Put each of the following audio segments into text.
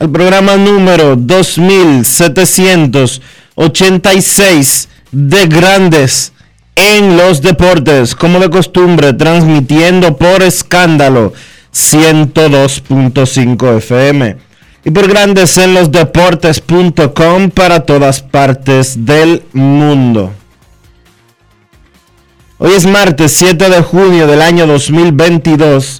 al programa número 2786 de Grandes en los Deportes, como de costumbre, transmitiendo por escándalo 102.5 FM y por Grandes en los Deportes.com para todas partes del mundo. Hoy es martes 7 de junio del año 2022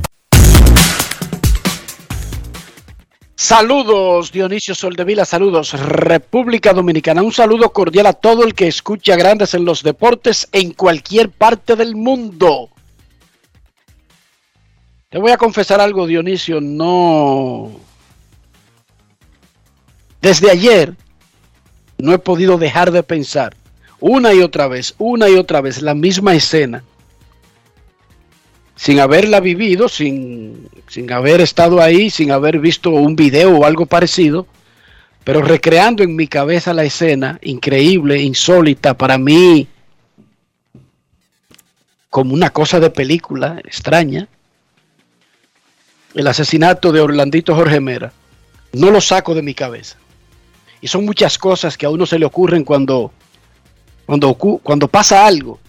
Saludos Dionisio Soldevila, saludos República Dominicana, un saludo cordial a todo el que escucha Grandes en los Deportes en cualquier parte del mundo. Te voy a confesar algo Dionisio, no... Desde ayer no he podido dejar de pensar una y otra vez, una y otra vez la misma escena sin haberla vivido, sin, sin haber estado ahí, sin haber visto un video o algo parecido, pero recreando en mi cabeza la escena, increíble, insólita, para mí, como una cosa de película extraña, el asesinato de Orlandito Jorge Mera, no lo saco de mi cabeza. Y son muchas cosas que a uno se le ocurren cuando, cuando, cuando pasa algo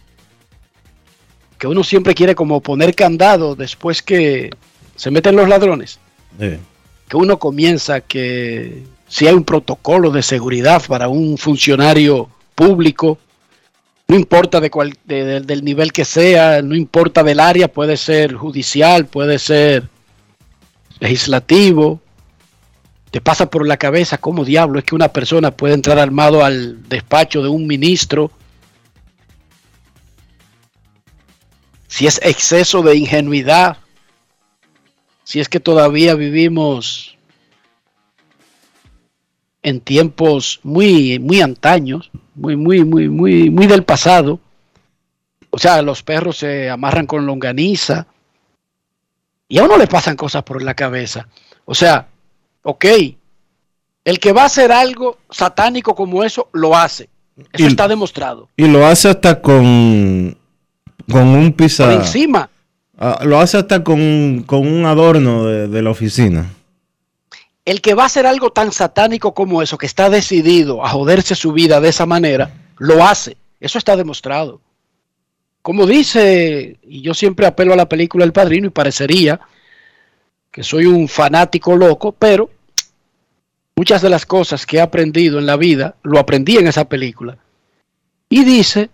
que uno siempre quiere como poner candado después que se meten los ladrones, que uno comienza que si hay un protocolo de seguridad para un funcionario público, no importa de de- del nivel que sea, no importa del área, puede ser judicial, puede ser legislativo, te pasa por la cabeza cómo diablo es que una persona puede entrar armado al despacho de un ministro si es exceso de ingenuidad, si es que todavía vivimos en tiempos muy, muy antaños, muy, muy, muy, muy, muy del pasado. O sea, los perros se amarran con longaniza y a uno le pasan cosas por la cabeza. O sea, ok, el que va a hacer algo satánico como eso, lo hace. Eso Y- está demostrado. Y lo hace hasta con, con un Por pizarro. encima. lo hace hasta con, con un adorno de, de la oficina. el que va a hacer algo tan satánico como eso, que está decidido a joderse su vida de esa manera, lo hace. Eso está demostrado. Como dice, y yo siempre apelo a la película El Padrino y parecería que soy un fanático loco, pero muchas de las cosas que he aprendido en la vida lo aprendí en esa película. Y dice,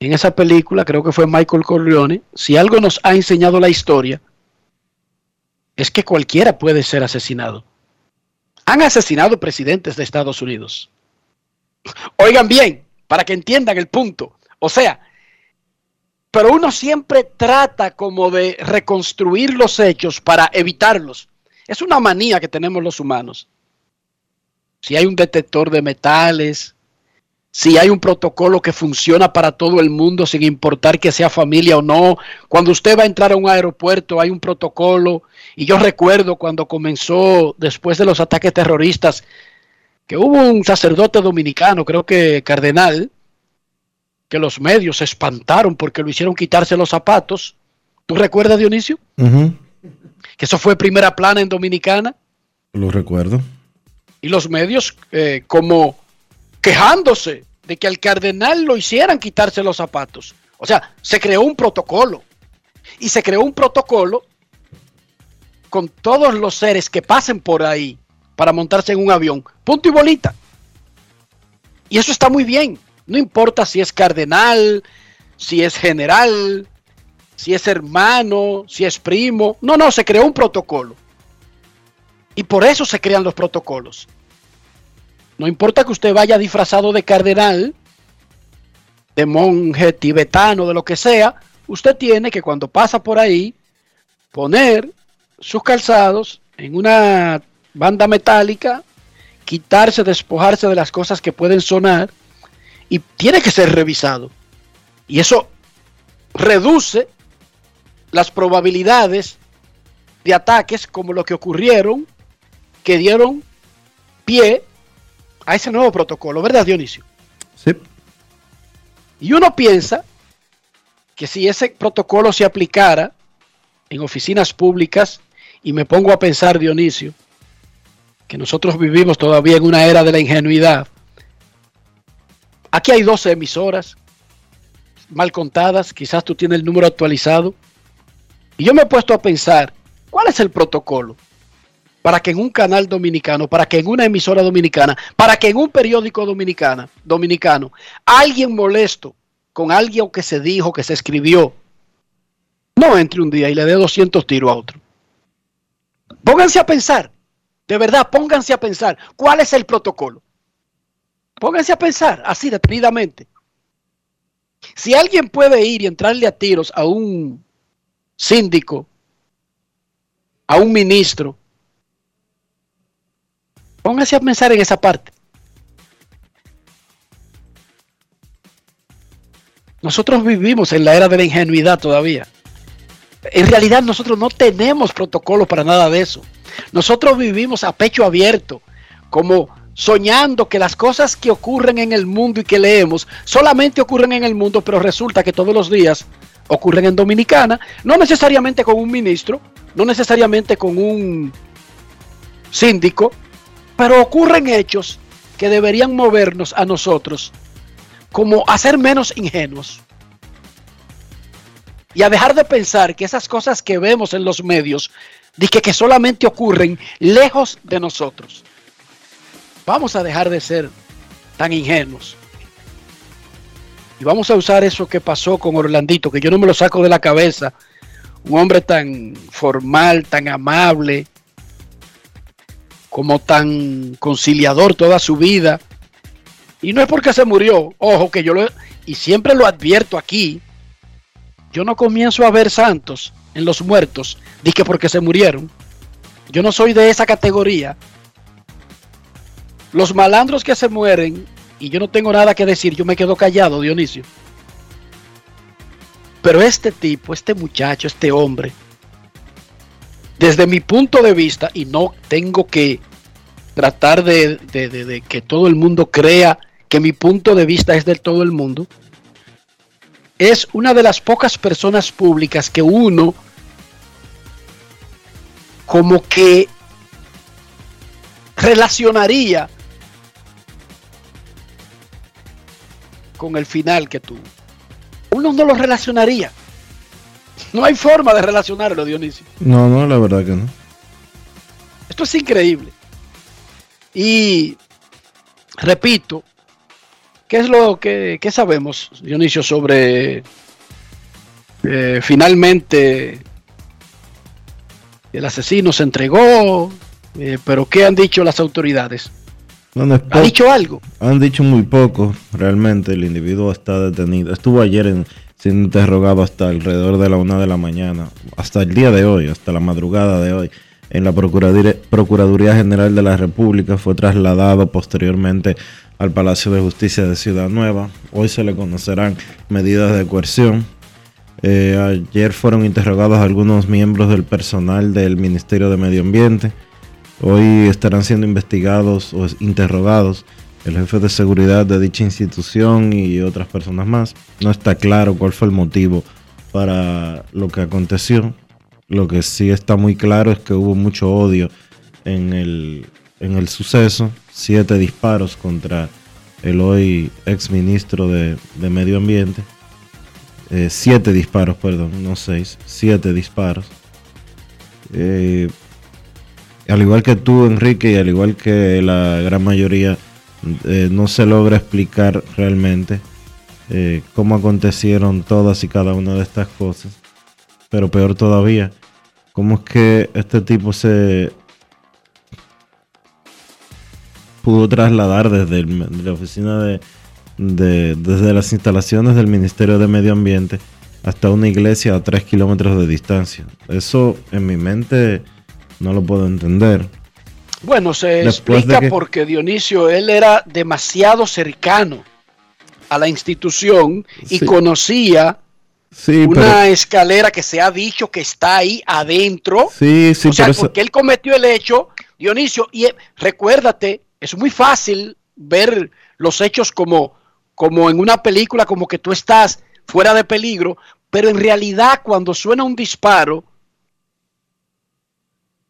en esa película, creo que fue Michael Corleone, si algo nos ha enseñado la historia, es que cualquiera puede ser asesinado. Han asesinado presidentes de Estados Unidos. Oigan bien, para que entiendan el punto. O sea, pero uno siempre trata como de reconstruir los hechos para evitarlos. Es una manía que tenemos los humanos. Si hay un detector de metales, si hay un protocolo que funciona para todo el mundo sin importar que sea familia o no. Cuando usted va a entrar a un aeropuerto hay un protocolo. Y yo recuerdo cuando comenzó, después de los ataques terroristas, que hubo un sacerdote dominicano, creo que cardenal, que los medios se espantaron porque lo hicieron quitarse los zapatos. ¿Tú recuerdas, Dionisio? Que eso fue primera plana en Dominicana. Lo recuerdo. Y los medios eh, como quejándose de que al cardenal lo hicieran quitarse los zapatos. O sea, se creó un protocolo. Y se creó un protocolo con todos los seres que pasen por ahí para montarse en un avión. Punto y bolita. Y eso está muy bien. No importa si es cardenal, si es general, si es hermano, si es primo. No, no, se creó un protocolo. Y por eso se crean los protocolos. No importa que usted vaya disfrazado de cardenal, de monje tibetano, de lo que sea, usted tiene que cuando pasa por ahí poner sus calzados en una banda metálica, quitarse, despojarse de las cosas que pueden sonar y tiene que ser revisado. Y eso reduce las probabilidades de ataques como lo que ocurrieron, que dieron pie a ese nuevo protocolo, ¿verdad, Dionisio? Sí. Y uno piensa que si ese protocolo se aplicara en oficinas públicas, y me pongo a pensar, Dionisio, que nosotros vivimos todavía en una era de la ingenuidad. Aquí hay 12 emisoras mal contadas, quizás tú tienes el número actualizado. Y yo me he puesto a pensar, ¿cuál es el protocolo? Para que en un canal dominicano, para que en una emisora dominicana, para que en un periódico dominicana, dominicano, alguien molesto con alguien que se dijo, que se escribió, no entre un día y le dé 200 tiros a otro. Pónganse a pensar, de verdad, pónganse a pensar, ¿cuál es el protocolo? Pónganse a pensar, así detenidamente. Si alguien puede ir y entrarle a tiros a un síndico, a un ministro, Póngase a pensar en esa parte. Nosotros vivimos en la era de la ingenuidad todavía. En realidad nosotros no tenemos protocolo para nada de eso. Nosotros vivimos a pecho abierto, como soñando que las cosas que ocurren en el mundo y que leemos solamente ocurren en el mundo, pero resulta que todos los días ocurren en Dominicana, no necesariamente con un ministro, no necesariamente con un síndico, pero ocurren hechos que deberían movernos a nosotros como a ser menos ingenuos y a dejar de pensar que esas cosas que vemos en los medios, de que, solamente ocurren lejos de nosotros. Vamos a dejar de ser tan ingenuos. Y vamos a usar eso que pasó con Orlandito, que yo no me lo saco de la cabeza. Un hombre tan formal, tan amable, como tan conciliador toda su vida. Y no es porque se murió, ojo que yo lo, y siempre lo advierto aquí, yo no comienzo a ver santos en los muertos, que porque se murieron. Yo no soy de esa categoría. Los malandros que se mueren, y yo no tengo nada que decir, yo me quedo callado, Dionisio. Pero este tipo, este muchacho, este hombre, desde mi punto de vista, y no tengo que tratar de, que todo el mundo crea que mi punto de vista es del todo el mundo, es una de las pocas personas públicas que uno como que relacionaría con el final que tuvo. Uno no lo relacionaría. No hay forma de relacionarlo, Dionisio. No, no, la verdad que no. Esto es increíble. Y repito, ¿qué es lo que sabemos, Dionisio, sobre eh, finalmente el asesino se entregó? Eh, pero ¿qué han dicho las autoridades? Es ¿Ha dicho algo? Han dicho muy poco, realmente. El individuo está detenido. Estuvo ayer en- siendo interrogado hasta alrededor de la una de la mañana, hasta el día de hoy, hasta la madrugada de hoy, en la Procuraduría, General de la República. Fue trasladado posteriormente al Palacio de Justicia de Ciudad Nueva. Hoy se le conocerán medidas de coerción. Eh, ayer fueron interrogados algunos miembros del personal del Ministerio de Medio Ambiente. Hoy estarán siendo investigados o interrogados el jefe de seguridad de dicha institución y otras personas más. No está claro cuál fue el motivo para lo que aconteció. Lo que sí está muy claro es que hubo mucho odio en el, en el suceso. Siete disparos contra el hoy ex ministro de, de Medio Ambiente. Eh, siete disparos, perdón, no seis. Siete disparos. Eh, al igual que tú, Enrique, y al igual que la gran mayoría, eh, no se logra explicar realmente eh, cómo acontecieron todas y cada una de estas cosas. Pero peor todavía, cómo es que este tipo se pudo trasladar desde el- la oficina de, de- desde las instalaciones del Ministerio de Medio Ambiente hasta una iglesia a tres kilómetros de distancia. Eso en mi mente no lo puedo entender. Bueno, se Después explica que- porque Dionisio, él era demasiado cercano a la institución y Sí. conocía Sí, una escalera que se ha dicho que está ahí adentro. Sí, sí, o sea, eso- porque él cometió el hecho, Dionisio, y eh, recuérdate, es muy fácil ver los hechos como, como en una película, como que tú estás fuera de peligro, pero en realidad cuando suena un disparo,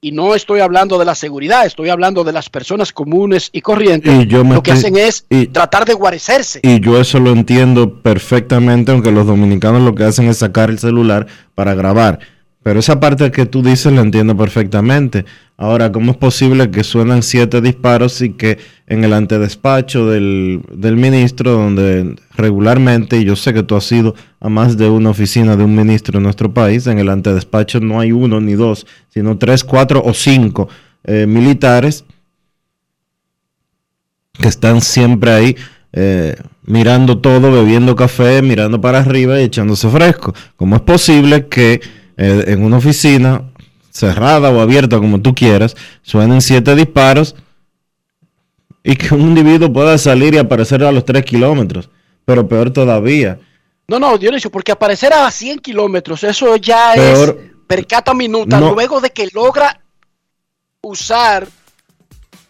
y no estoy hablando de la seguridad, estoy hablando de las personas comunes y corrientes, Y yo me lo que estoy- hacen es y- tratar de guarecerse. Y yo eso lo entiendo perfectamente, aunque los dominicanos lo que hacen es sacar el celular para grabar. Pero esa parte que tú dices la entiendo perfectamente. Ahora, ¿cómo es posible que suenan siete disparos y que en el antedespacho del, del ministro, donde regularmente, y yo sé que tú has ido a más de una oficina de un ministro en nuestro país, en el antedespacho no hay uno ni dos, sino tres, cuatro o cinco eh, militares que están siempre ahí eh, mirando todo, bebiendo café, mirando para arriba y echándose fresco. ¿Cómo es posible que eh, en una oficina cerrada o abierta, como tú quieras, suenen siete disparos y que un individuo pueda salir y aparecer a los tres kilómetros? Pero peor todavía, No, no, Dionisio, porque aparecer a 100 kilómetros, eso ya Peor- es percata minuta, No. luego de que logra usar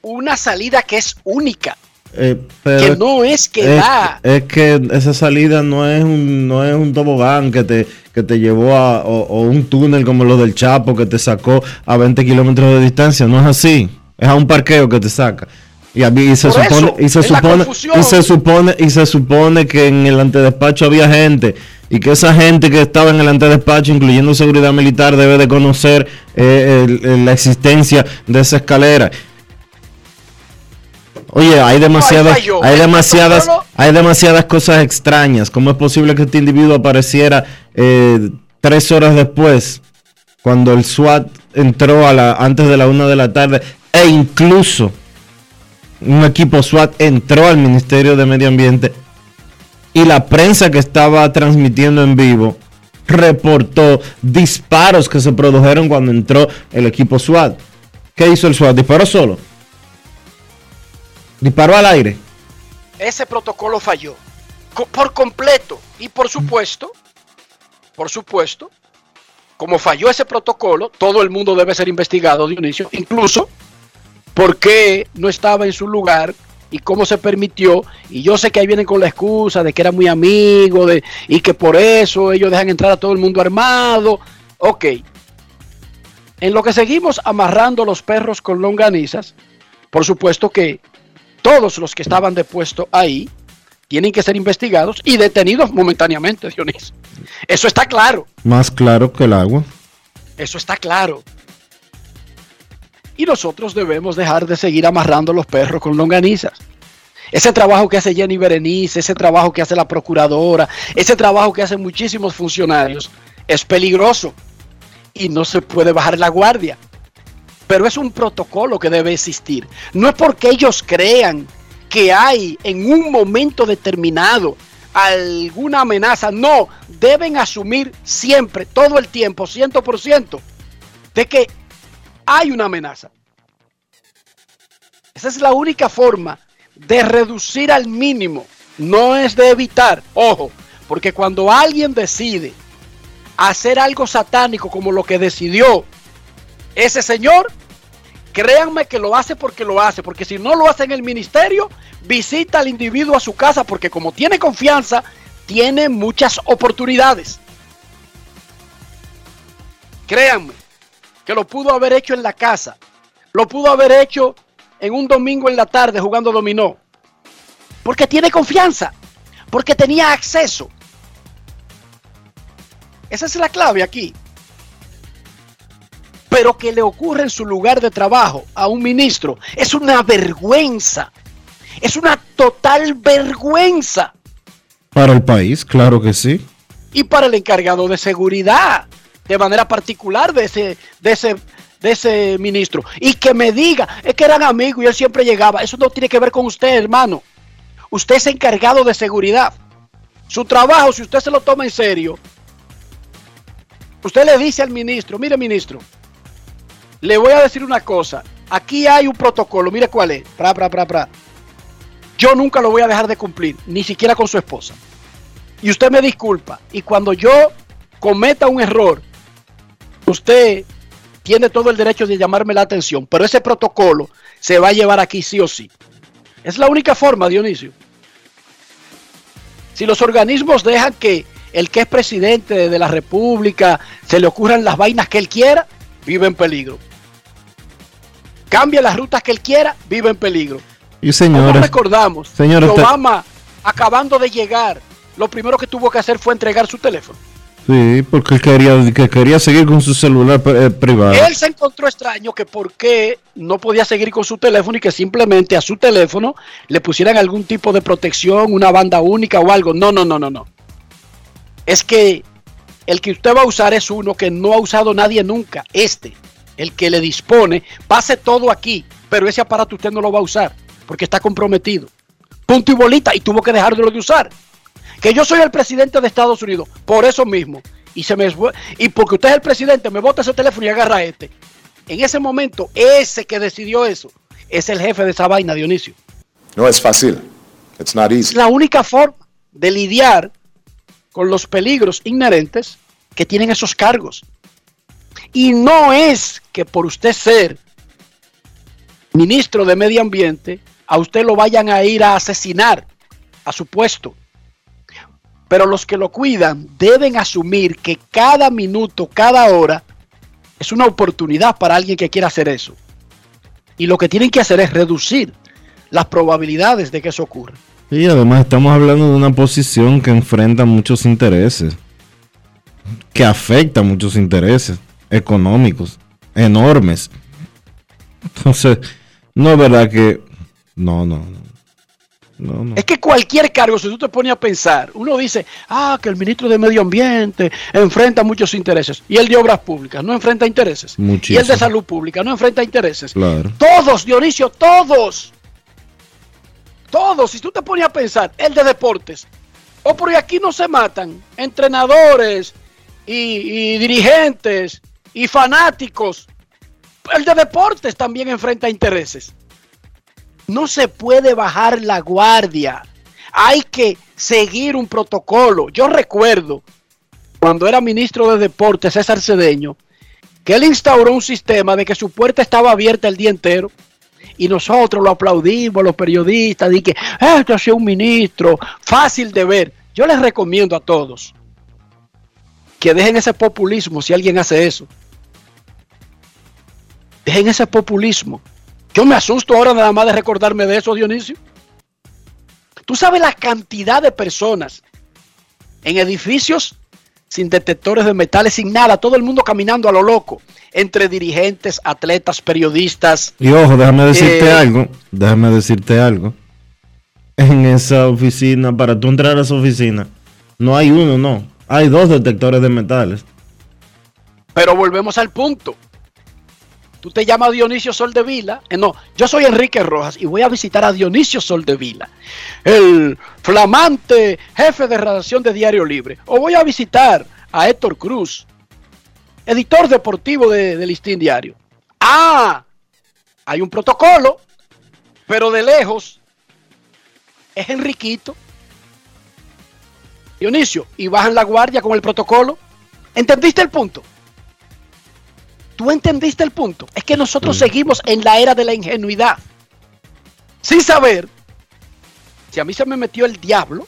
una salida que es única, eh, pero que no es que es, da. es que esa salida no es un, no es un tobogán que te, que te llevó a, o, o un túnel como lo del Chapo que te sacó a 20 kilómetros de distancia, no es así, es a un parqueo que te saca. Y, a mí- y se Por supone, eso, y se supone, y se supone, y se supone que en el antedespacho había gente, y que esa gente que estaba en el antedespacho, incluyendo seguridad militar, debe de conocer eh, el- el- la existencia de esa escalera. Oye, hay demasiadas, hay El demasiadas, hay demasiadas cosas extrañas. ¿Cómo es posible que este individuo apareciera eh, tres horas después, cuando el SWAT entró a la, antes de la una de la tarde, e incluso un equipo SWAT entró al Ministerio de Medio Ambiente y la prensa que estaba transmitiendo en vivo reportó disparos que se produjeron cuando entró el equipo SWAT. ¿Qué hizo el SWAT? ¿Disparó solo? ¿Disparó al aire? Ese protocolo falló por completo. Y por supuesto, por supuesto, como falló ese protocolo, todo el mundo debe ser investigado, Dionisio, incluso por qué no estaba en su lugar y cómo se permitió. Y yo sé que ahí vienen con la excusa de que era muy amigo de, y que por eso ellos dejan entrar a todo el mundo armado. Ok. En lo que seguimos amarrando los perros con longanizas, por supuesto que todos los que estaban depuestos ahí tienen que ser investigados y detenidos momentáneamente, Dionisio. Eso está claro. Más claro que el agua. Eso está claro. Y nosotros debemos dejar de seguir amarrando los perros con longanizas. Ese trabajo que hace Jenny Berenice, ese trabajo que hace la procuradora, ese trabajo que hacen muchísimos funcionarios, es peligroso y no se puede bajar la guardia. Pero es un protocolo que debe existir. No es porque ellos crean que hay en un momento determinado alguna amenaza, no, deben asumir siempre, todo el tiempo, 100%, de que hay una amenaza. Esa es la única forma de reducir al mínimo, no es de evitar, ojo, porque cuando alguien decide hacer algo satánico como lo que decidió ese señor, créanme que lo hace porque lo hace, porque si no lo hace en el ministerio, visita al individuo a su casa, porque como tiene confianza, tiene muchas oportunidades. Créanme que lo pudo haber hecho en la casa, lo pudo haber hecho en un domingo en la tarde jugando dominó, porque tiene confianza, porque tenía acceso. Esa es la clave aquí. Pero que le ocurre en su lugar de trabajo a un ministro es una vergüenza. Es una total vergüenza. Para el país, claro que sí. Y para el encargado de seguridad, de manera particular de ese, de ese, de ese ministro. Y que me diga, es que eran amigos y él siempre llegaba. Eso no tiene que ver con usted, hermano. Usted es encargado de seguridad. Su trabajo, si usted se lo toma en serio, usted le dice al ministro, mire ministro, le voy a decir una cosa, aquí hay un protocolo, mire cuál es, pra, pra, pra, pra. Yo nunca lo voy a dejar de cumplir, ni siquiera con su esposa. Y usted me disculpa, y cuando yo cometa un error, usted tiene todo el derecho de llamarme la atención, pero ese protocolo se va a llevar aquí sí o sí. Es la única forma, Dionisio. Si los organismos dejan que el que es presidente de la República se le ocurran las vainas que él quiera, vive en peligro. Cambia las rutas que él quiera, vive en peligro. Y señores, recordamos señores, que Obama, acabando de llegar, lo primero que tuvo que hacer fue entregar su teléfono. Sí, porque quería, que quería seguir con su celular eh, privado. Él se encontró extraño que por qué no podía seguir con su teléfono y que simplemente a su teléfono le pusieran algún tipo de protección, una banda única o algo. No, no, no, no, no. Es que el que usted va a usar es uno que no ha usado nadie nunca. Este, el que le dispone, pase todo aquí, pero ese aparato usted no lo va a usar porque está comprometido. Punto y bolita y tuvo que dejarlo de usar que yo soy el presidente de Estados Unidos, por eso mismo. Y, se me, y porque usted es el presidente, me bota ese teléfono y agarra este. En ese momento, ese que decidió eso es el jefe de esa vaina, Dionisio. No es fácil. It's not easy. Es la única forma de lidiar con los peligros inherentes que tienen esos cargos. Y no es que por usted ser ministro de Medio Ambiente, a usted lo vayan a ir a asesinar a su puesto. Pero los que lo cuidan deben asumir que cada minuto, cada hora, es una oportunidad para alguien que quiera hacer eso. Y lo que tienen que hacer es reducir las probabilidades de que eso ocurra. Y además estamos hablando de una posición que enfrenta muchos intereses, que afecta muchos intereses económicos enormes. Entonces, no es verdad que... No, no, no. Es que cualquier cargo, si tú te pones a pensar, uno dice, ah, que el ministro de Medio Ambiente enfrenta muchos intereses. Y el de Obras Públicas no enfrenta intereses. Y el de Salud Pública no enfrenta intereses. Todos, Dionisio, todos. Todos, si tú te pones a pensar, el de Deportes. O porque aquí no se matan entrenadores y, y dirigentes y fanáticos. El de Deportes también enfrenta intereses. No se puede bajar la guardia. Hay que seguir un protocolo. Yo recuerdo cuando era ministro de Deportes, César Cedeño, que él instauró un sistema de que su puerta estaba abierta el día entero. Y nosotros lo aplaudimos, los periodistas, y que esto ha sido un ministro fácil de ver. Yo les recomiendo a todos que dejen ese populismo si alguien hace eso. Dejen ese populismo. Yo me asusto ahora nada más de recordarme de eso, Dionisio. Tú sabes la cantidad de personas en edificios sin detectores de metales, sin nada, todo el mundo caminando a lo loco, entre dirigentes, atletas, periodistas. Y ojo, déjame decirte eh, algo, déjame decirte algo. En esa oficina, para tú entrar a esa oficina, no hay uno, no, hay dos detectores de metales. Pero volvemos al punto. Tú te llamas Dionisio Soldevila. Eh, no, yo soy Enrique Rojas y voy a visitar a Dionisio Soldevila, el flamante jefe de redacción de Diario Libre. O voy a visitar a Héctor Cruz, editor deportivo de, de Listín Diario. Ah, hay un protocolo, pero de lejos es Enriquito. Dionisio, y bajan la guardia con el protocolo. ¿Entendiste el punto? ¿Tú entendiste el punto? Es que nosotros seguimos en la era de la ingenuidad. Sin saber si a mí se me metió el diablo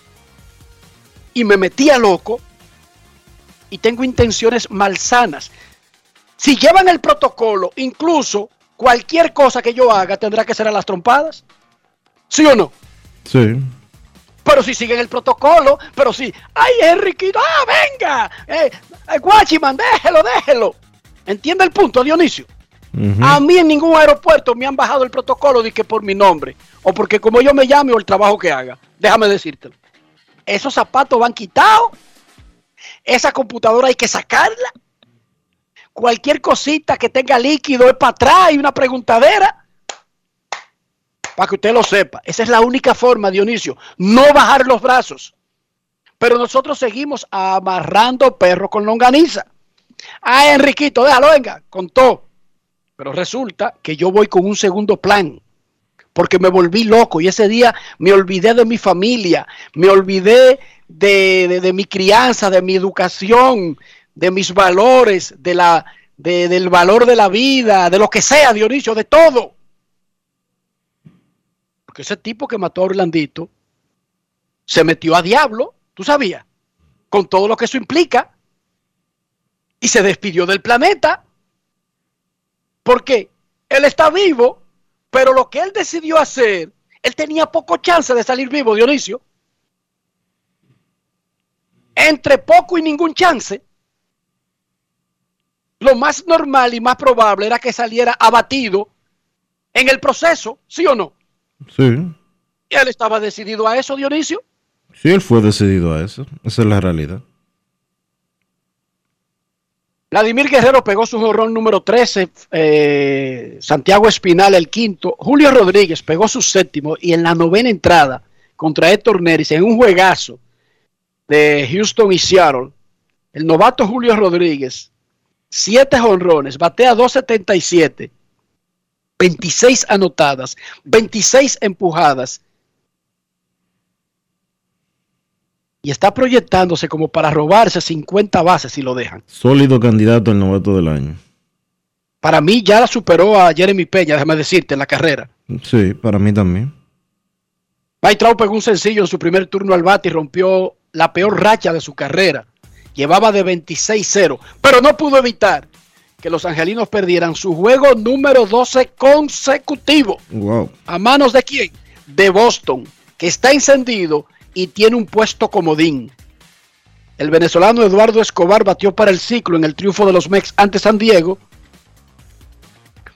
y me metía loco y tengo intenciones malsanas. Si llevan el protocolo, incluso cualquier cosa que yo haga tendrá que ser a las trompadas. ¿Sí o no? Sí. Pero si siguen el protocolo, pero si, ay, Enriquito, ah, venga, eh, eh, Guachiman, déjelo, déjelo. ¿Entiende el punto, Dionisio? A mí en ningún aeropuerto me han bajado el protocolo de que por mi nombre, o porque como yo me llame o el trabajo que haga. Déjame decírtelo. Esos zapatos van quitados. Esa computadora hay que sacarla. Cualquier cosita que tenga líquido es para atrás y una preguntadera. Para que usted lo sepa. Esa es la única forma, Dionisio. No bajar los brazos. Pero nosotros seguimos amarrando perros con longaniza. Ah, Enriquito, déjalo, venga, contó. Pero resulta que yo voy con un segundo plan, porque me volví loco y ese día me olvidé de mi familia, me olvidé de, de, mi crianza, de mi educación, de mis valores, de la, de, del valor de la vida, de lo que sea, Dionisio, de todo. Porque ese tipo que mató a Orlandito se metió a diablo, tú sabías, con todo lo que eso implica y se despidió del planeta. Porque él está vivo, pero lo que él decidió hacer, él tenía poco chance de salir vivo, Dionisio. Entre poco y ningún chance, lo más normal y más probable era que saliera abatido en el proceso, ¿sí o no? Sí. ¿Y él estaba decidido a eso, Dionisio? Sí, él fue decidido a eso. Esa es la realidad. Vladimir Guerrero pegó su jorrón número 13, eh, Santiago Espinal el quinto, Julio Rodríguez pegó su séptimo y en la novena entrada contra Héctor Neris en un juegazo de Houston y Seattle, el novato Julio Rodríguez, siete jonrones, batea 277, 26 anotadas, 26 empujadas y está proyectándose como para robarse 50 bases si lo dejan. Sólido candidato al novato del año. Para mí ya la superó a Jeremy Peña, déjame decirte, en la carrera. Sí, para mí también. Mike Trout pegó un sencillo en su primer turno al bate y rompió la peor racha de su carrera. Llevaba de 26-0, pero no pudo evitar que los angelinos perdieran su juego número 12 consecutivo. Wow. ¿A manos de quién? De Boston, que está encendido y tiene un puesto comodín. El venezolano Eduardo Escobar batió para el ciclo en el triunfo de los Mex ante San Diego.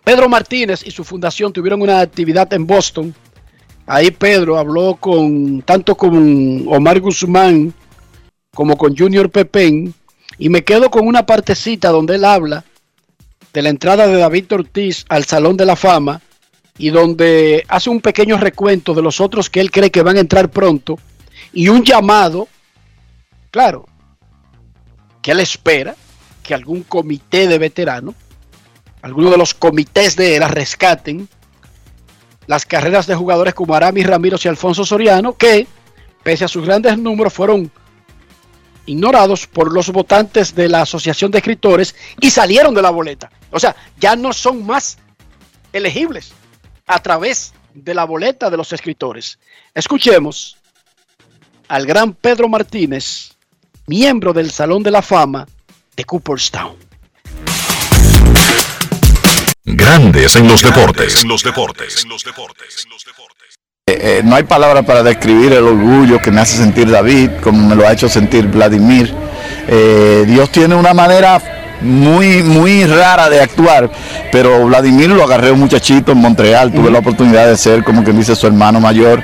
Pedro Martínez y su fundación tuvieron una actividad en Boston. Ahí Pedro habló con tanto con Omar Guzmán como con Junior Pepén y me quedo con una partecita donde él habla de la entrada de David Ortiz al Salón de la Fama y donde hace un pequeño recuento de los otros que él cree que van a entrar pronto y un llamado, claro, que él espera que algún comité de veteranos, alguno de los comités de la rescaten las carreras de jugadores como Aramis Ramírez y Alfonso Soriano, que pese a sus grandes números fueron ignorados por los votantes de la Asociación de Escritores y salieron de la boleta. O sea, ya no son más elegibles a través de la boleta de los escritores. Escuchemos al gran Pedro Martínez, miembro del Salón de la Fama de Cooperstown. Grandes en los deportes. En los deportes. En los deportes. Eh, eh, no hay palabra para describir el orgullo que me hace sentir David, como me lo ha hecho sentir Vladimir. Eh, Dios tiene una manera muy, muy rara de actuar, pero Vladimir lo agarré un muchachito en Montreal, tuve la oportunidad de ser, como que dice, su hermano mayor,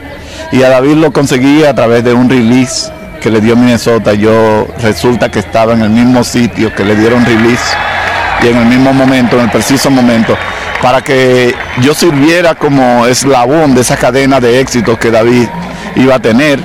y a David lo conseguí a través de un release que le dio Minnesota. Yo resulta que estaba en el mismo sitio que le dieron release y en el mismo momento, en el preciso momento. para que yo sirviera como eslabón de esa cadena de éxitos que David iba a tener.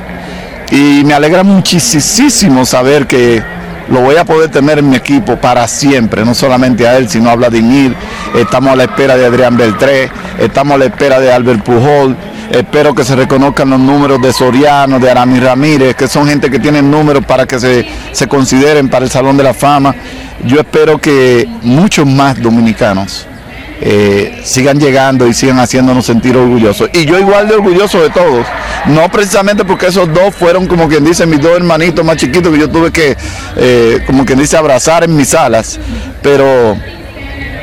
Y me alegra muchísimo saber que lo voy a poder tener en mi equipo para siempre, no solamente a él, sino a Vladimir. Estamos a la espera de Adrián Beltré, estamos a la espera de Albert Pujol. Espero que se reconozcan los números de Soriano, de Aramis Ramírez, que son gente que tienen números para que se, se consideren para el Salón de la Fama. Yo espero que muchos más dominicanos eh, sigan llegando y sigan haciéndonos sentir orgullosos. Y yo igual de orgulloso de todos. No precisamente porque esos dos fueron como quien dice mis dos hermanitos más chiquitos que yo tuve que, eh, como quien dice, abrazar en mis alas. Pero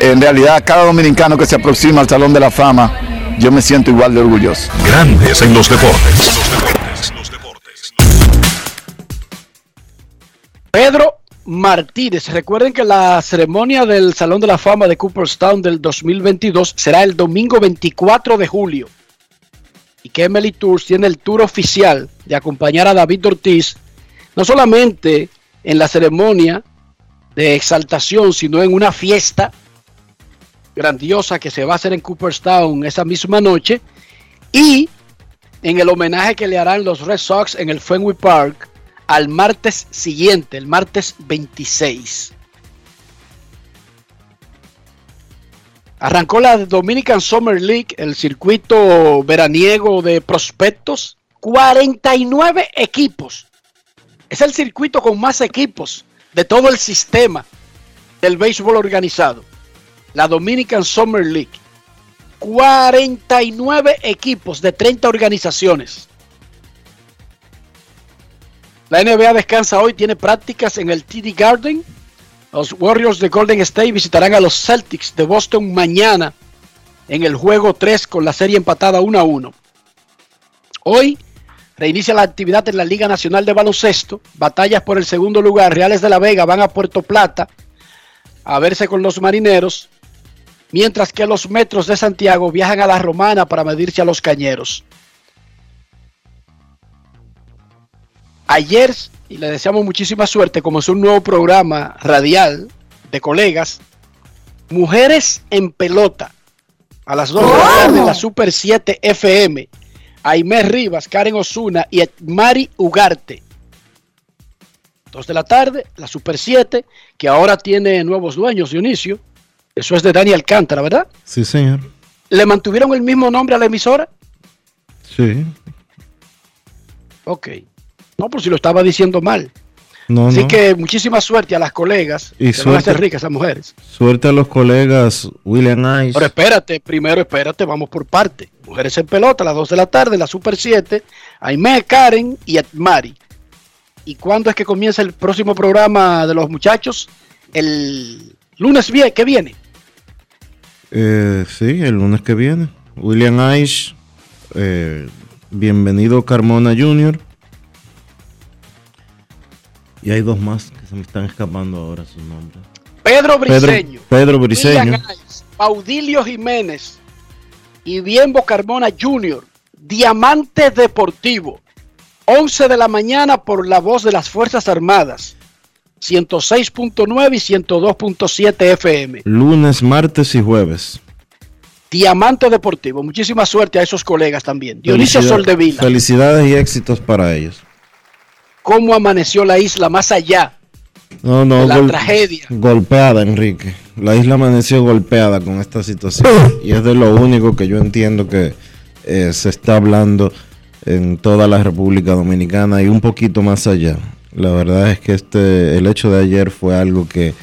en realidad cada dominicano que se aproxima al Salón de la Fama, yo me siento igual de orgulloso. Grandes en los deportes. Pedro Martínez. Recuerden que la ceremonia del Salón de la Fama de Cooperstown del 2022 será el domingo 24 de julio. Y que Emily Tours tiene el tour oficial de acompañar a David Ortiz, no solamente en la ceremonia de exaltación, sino en una fiesta grandiosa que se va a hacer en Cooperstown esa misma noche. Y en el homenaje que le harán los Red Sox en el Fenway Park al martes siguiente, el martes 26. Arrancó la Dominican Summer League, el circuito veraniego de prospectos. 49 equipos. Es el circuito con más equipos de todo el sistema del béisbol organizado. La Dominican Summer League. 49 equipos de 30 organizaciones. La NBA descansa hoy, tiene prácticas en el TD Garden. Los Warriors de Golden State visitarán a los Celtics de Boston mañana en el juego 3 con la serie empatada 1 a 1. Hoy reinicia la actividad en la Liga Nacional de Baloncesto. Batallas por el segundo lugar. Reales de la Vega van a Puerto Plata a verse con los marineros. Mientras que los metros de Santiago viajan a la Romana para medirse a los cañeros. Ayer, y le deseamos muchísima suerte, como es un nuevo programa radial de colegas, Mujeres en Pelota, a las 2 de la tarde en la Super 7 FM. Aimé Rivas, Karen Osuna y Mari Ugarte. 2 de la tarde, la Super 7, que ahora tiene nuevos dueños, Dionisio. Eso es de Dani Alcántara, ¿verdad? Sí, señor. ¿Le mantuvieron el mismo nombre a la emisora? Sí. Ok. No, por si lo estaba diciendo mal. No, Así no. que muchísima suerte a las colegas. Y que van a suerte. ser ricas mujeres. Suerte a los colegas William Ice. Pero espérate, primero espérate, vamos por parte. Mujeres en pelota a las 2 de la tarde, la Super 7. Aime, Karen y Mari. ¿Y cuándo es que comienza el próximo programa de los muchachos? El lunes que viene. Eh, sí, el lunes que viene. William Ice. eh, bienvenido Carmona Jr. Y hay dos más que se me están escapando ahora sus nombres. Pedro Pedro, Briseño. Pedro Briseño. William Ice, Baudilio Jiménez y Bienbo Carmona Jr. Diamante Deportivo. 11 de la mañana por la voz de las Fuerzas Armadas. 106.9 y 102.7 FM. Lunes, martes y jueves. Diamante Deportivo. Muchísima suerte a esos colegas también. Dionisio Soldevila. Felicidades y éxitos para ellos. ¿Cómo amaneció la isla más allá? No, no, De la gol- tragedia. Golpeada, Enrique. La isla amaneció golpeada con esta situación. y es de lo único que yo entiendo que eh, se está hablando en toda la República Dominicana y un poquito más allá. La verdad es que este, el hecho de ayer fue algo que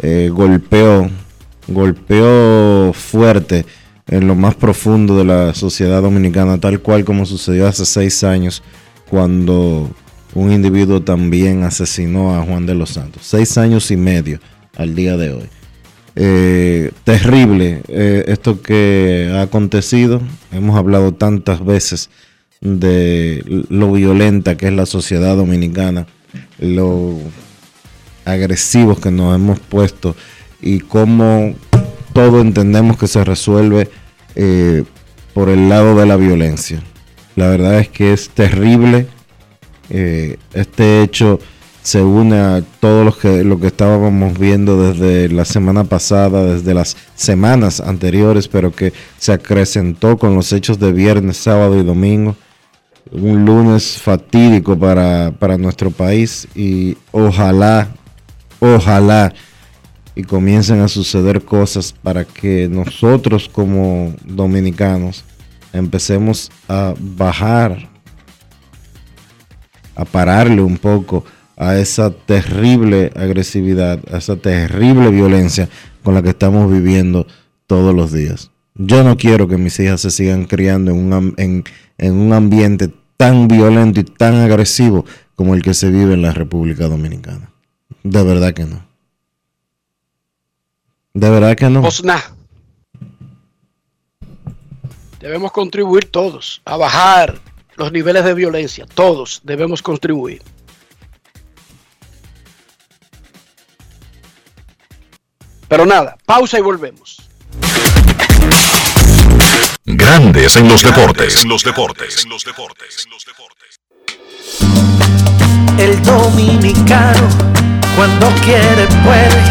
eh, golpeó, golpeó fuerte en lo más profundo de la sociedad dominicana, tal cual como sucedió hace seis años cuando un individuo también asesinó a Juan de los Santos. Seis años y medio al día de hoy. Eh, terrible eh, esto que ha acontecido. Hemos hablado tantas veces de lo violenta que es la sociedad dominicana, lo agresivos que nos hemos puesto y cómo todo entendemos que se resuelve eh, por el lado de la violencia. La verdad es que es terrible eh, este hecho se une a todo lo que, lo que estábamos viendo desde la semana pasada, desde las semanas anteriores, pero que se acrecentó con los hechos de viernes, sábado y domingo. Un lunes fatídico para, para nuestro país y ojalá, ojalá y comiencen a suceder cosas para que nosotros como dominicanos empecemos a bajar, a pararle un poco a esa terrible agresividad, a esa terrible violencia con la que estamos viviendo todos los días. Yo no quiero que mis hijas se sigan criando en un, en un ambiente tan violento y tan agresivo como el que se vive en la República Dominicana. De verdad que no. De verdad que no. Pues Debemos contribuir todos a bajar los niveles de violencia. Todos debemos contribuir. Pero nada, pausa y volvemos. Grandes en los deportes. En los deportes. En los deportes. El dominicano, cuando quiere, puede,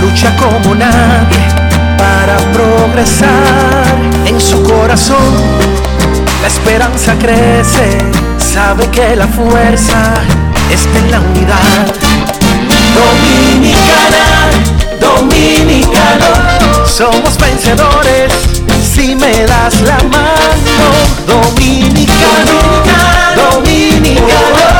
lucha como nadie para progresar. En su corazón, la esperanza crece, sabe que la fuerza está en la unidad. Dominicana dominicano. Somos vencedores si me das la mano. Dominicano, dominicano.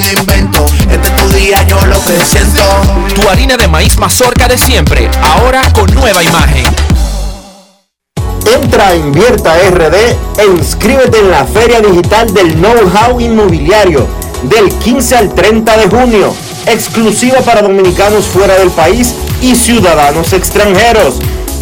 invento. Este es tu día, yo lo que siento. Tu harina de maíz mazorca de siempre, ahora con nueva imagen. Entra a Invierta RD e inscríbete en la Feria Digital del Know-How Inmobiliario del 15 al 30 de junio, exclusiva para dominicanos fuera del país y ciudadanos extranjeros.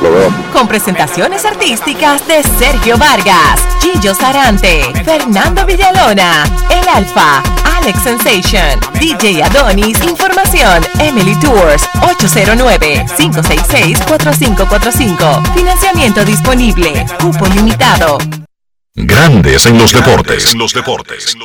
Lo veo. Con presentaciones artísticas de Sergio Vargas, Gillo Sarante, Fernando Villalona, El Alfa, Alex Sensation, DJ Adonis, Información, Emily Tours, 809-566-4545. Financiamiento disponible, cupo limitado. Grandes en los deportes. En los deportes.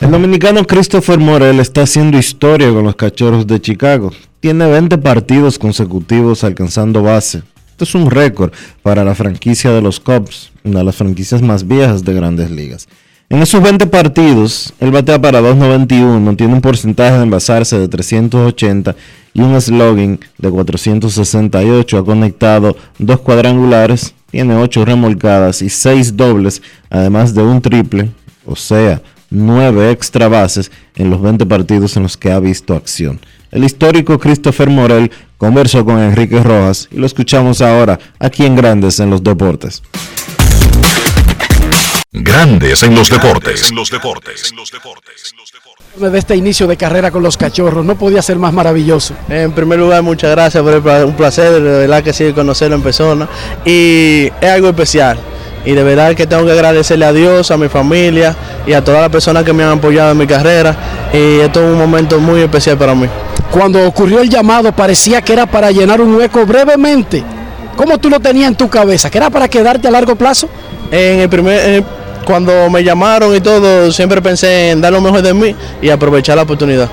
El dominicano Christopher Morel está haciendo historia con los Cachorros de Chicago. Tiene 20 partidos consecutivos alcanzando base. Esto es un récord para la franquicia de los Cubs, una de las franquicias más viejas de grandes ligas. En esos 20 partidos, él batea para 2.91, tiene un porcentaje de envasarse de 380 y un slogan de 468. Ha conectado dos cuadrangulares, tiene 8 remolcadas y 6 dobles, además de un triple, o sea, 9 extra bases en los 20 partidos en los que ha visto acción. El histórico Christopher Morel conversó con Enrique Rojas y lo escuchamos ahora aquí en Grandes en los Deportes. Grandes en los deportes. En los deportes. De este inicio de carrera con los cachorros, no podía ser más maravilloso. En primer lugar, muchas gracias por el, un placer, de verdad que sí, conocerlo en persona. Y es algo especial. Y de verdad que tengo que agradecerle a Dios, a mi familia y a todas las personas que me han apoyado en mi carrera. Y esto es un momento muy especial para mí. Cuando ocurrió el llamado, parecía que era para llenar un hueco brevemente. ¿Cómo tú lo tenías en tu cabeza? ¿Que era para quedarte a largo plazo? En el primer, cuando me llamaron y todo, siempre pensé en dar lo mejor de mí y aprovechar la oportunidad.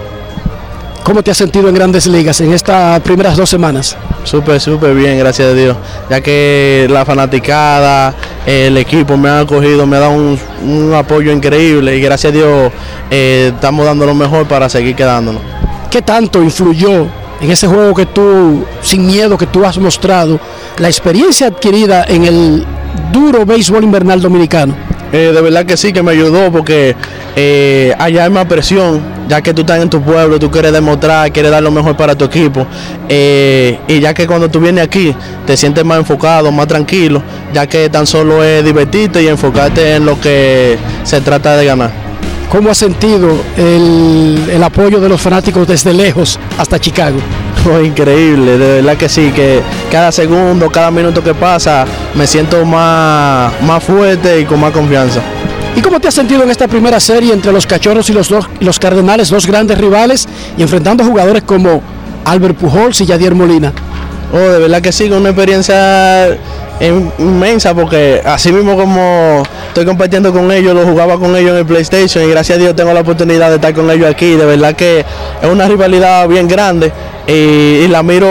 ¿Cómo te has sentido en grandes ligas en estas primeras dos semanas? Súper, súper bien, gracias a Dios. Ya que la fanaticada, el equipo me ha acogido, me ha dado un, apoyo increíble y gracias a Dios eh, estamos dando lo mejor para seguir quedándonos. ¿Qué tanto influyó en ese juego que tú, sin miedo, que tú has mostrado, la experiencia adquirida en el duro béisbol invernal dominicano? Eh, de verdad que sí, que me ayudó porque eh, allá hay más presión, ya que tú estás en tu pueblo, tú quieres demostrar, quieres dar lo mejor para tu equipo. Eh, y ya que cuando tú vienes aquí te sientes más enfocado, más tranquilo, ya que tan solo es divertirte y enfocarte en lo que se trata de ganar. ¿Cómo has sentido el, el apoyo de los fanáticos desde lejos hasta Chicago? increíble, de verdad que sí, que cada segundo, cada minuto que pasa me siento más, más fuerte y con más confianza. ¿Y cómo te has sentido en esta primera serie entre los Cachorros y los, dos, los Cardenales, dos grandes rivales, y enfrentando jugadores como Albert Pujols y Yadier Molina? Oh, de verdad que sí, con una experiencia inmensa porque así mismo como estoy compartiendo con ellos, lo jugaba con ellos en el PlayStation y gracias a Dios tengo la oportunidad de estar con ellos aquí. De verdad que es una rivalidad bien grande y, la miro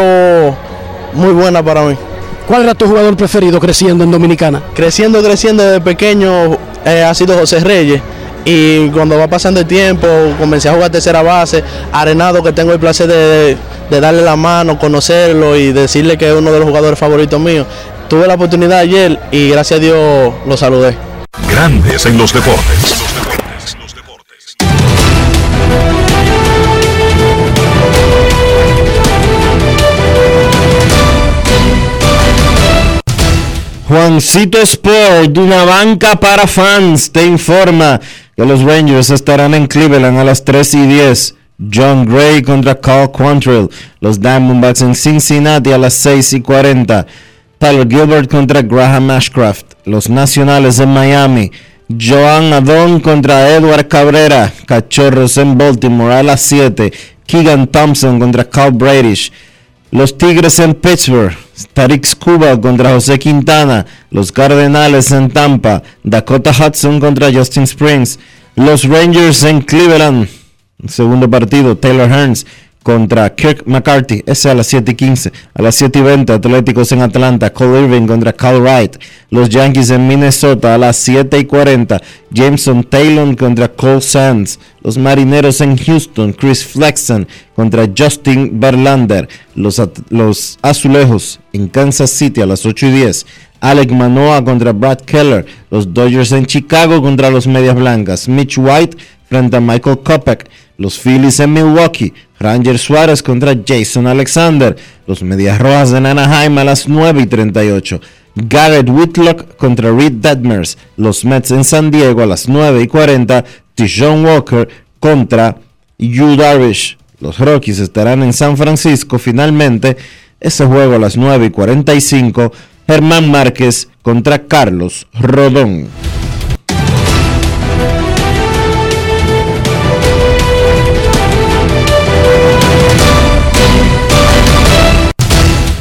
muy buena para mí. ¿Cuál era tu jugador preferido creciendo en Dominicana? Creciendo, creciendo desde pequeño eh, ha sido José Reyes. Y cuando va pasando el tiempo, comencé a jugar tercera base, Arenado, que tengo el placer de, de darle la mano, conocerlo y decirle que es uno de los jugadores favoritos míos. Tuve la oportunidad ayer y gracias a Dios lo saludé. Grandes en los deportes. Juancito Sport, una banca para fans, te informa los Rangers estarán en Cleveland a las 3 y 10. John Gray contra Carl Quantrill. Los Diamondbacks en Cincinnati a las 6 y 40. Tyler Gilbert contra Graham Ashcraft. Los Nacionales en Miami. Joan Adon contra Edward Cabrera. Cachorros en Baltimore a las 7. Keegan Thompson contra Carl Bradish. Los Tigres en Pittsburgh, Tariq Scuba contra José Quintana. Los Cardenales en Tampa, Dakota Hudson contra Justin Springs. Los Rangers en Cleveland, segundo partido, Taylor Hearns contra Kirk McCarthy, ese a las 7 y 15. A las 7 y 20, Atléticos en Atlanta, Cole Irving contra Cal Wright. Los Yankees en Minnesota a las 7 y 40, Jameson Taylor contra Cole Sands. Los Marineros en Houston, Chris Flexen contra Justin Verlander. Los, los Azulejos en Kansas City a las 8 y 10. Alec Manoa contra Brad Keller. Los Dodgers en Chicago contra los Medias Blancas. Mitch White frente a Michael Kopech. Los Phillies en Milwaukee. Ranger Suárez contra Jason Alexander. Los Medias Rojas de Anaheim a las 9 y 38. Garrett Whitlock contra Reed Detmers. Los Mets en San Diego a las 9 y 40. Tijon Walker contra Yu Darvish. Los Rockies estarán en San Francisco finalmente. Ese juego a las 9 y 45. Germán Márquez contra Carlos Rodón.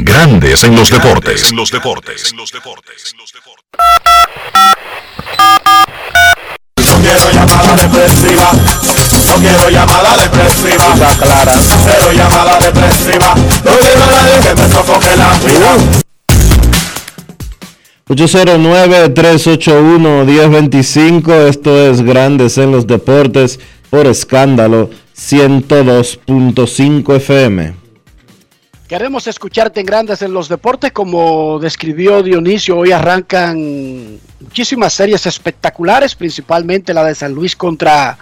Grandes en los deportes. En los deportes. No quiero llamada depresiva. No quiero llamada depresiva. clara. Cero llamada depresiva. No quiero nadie que me sofoque la vida. 809-381-1025, esto es Grandes en los Deportes por escándalo 102.5 FM. Queremos escucharte en Grandes en los Deportes, como describió Dionisio. Hoy arrancan muchísimas series espectaculares, principalmente la de San Luis contra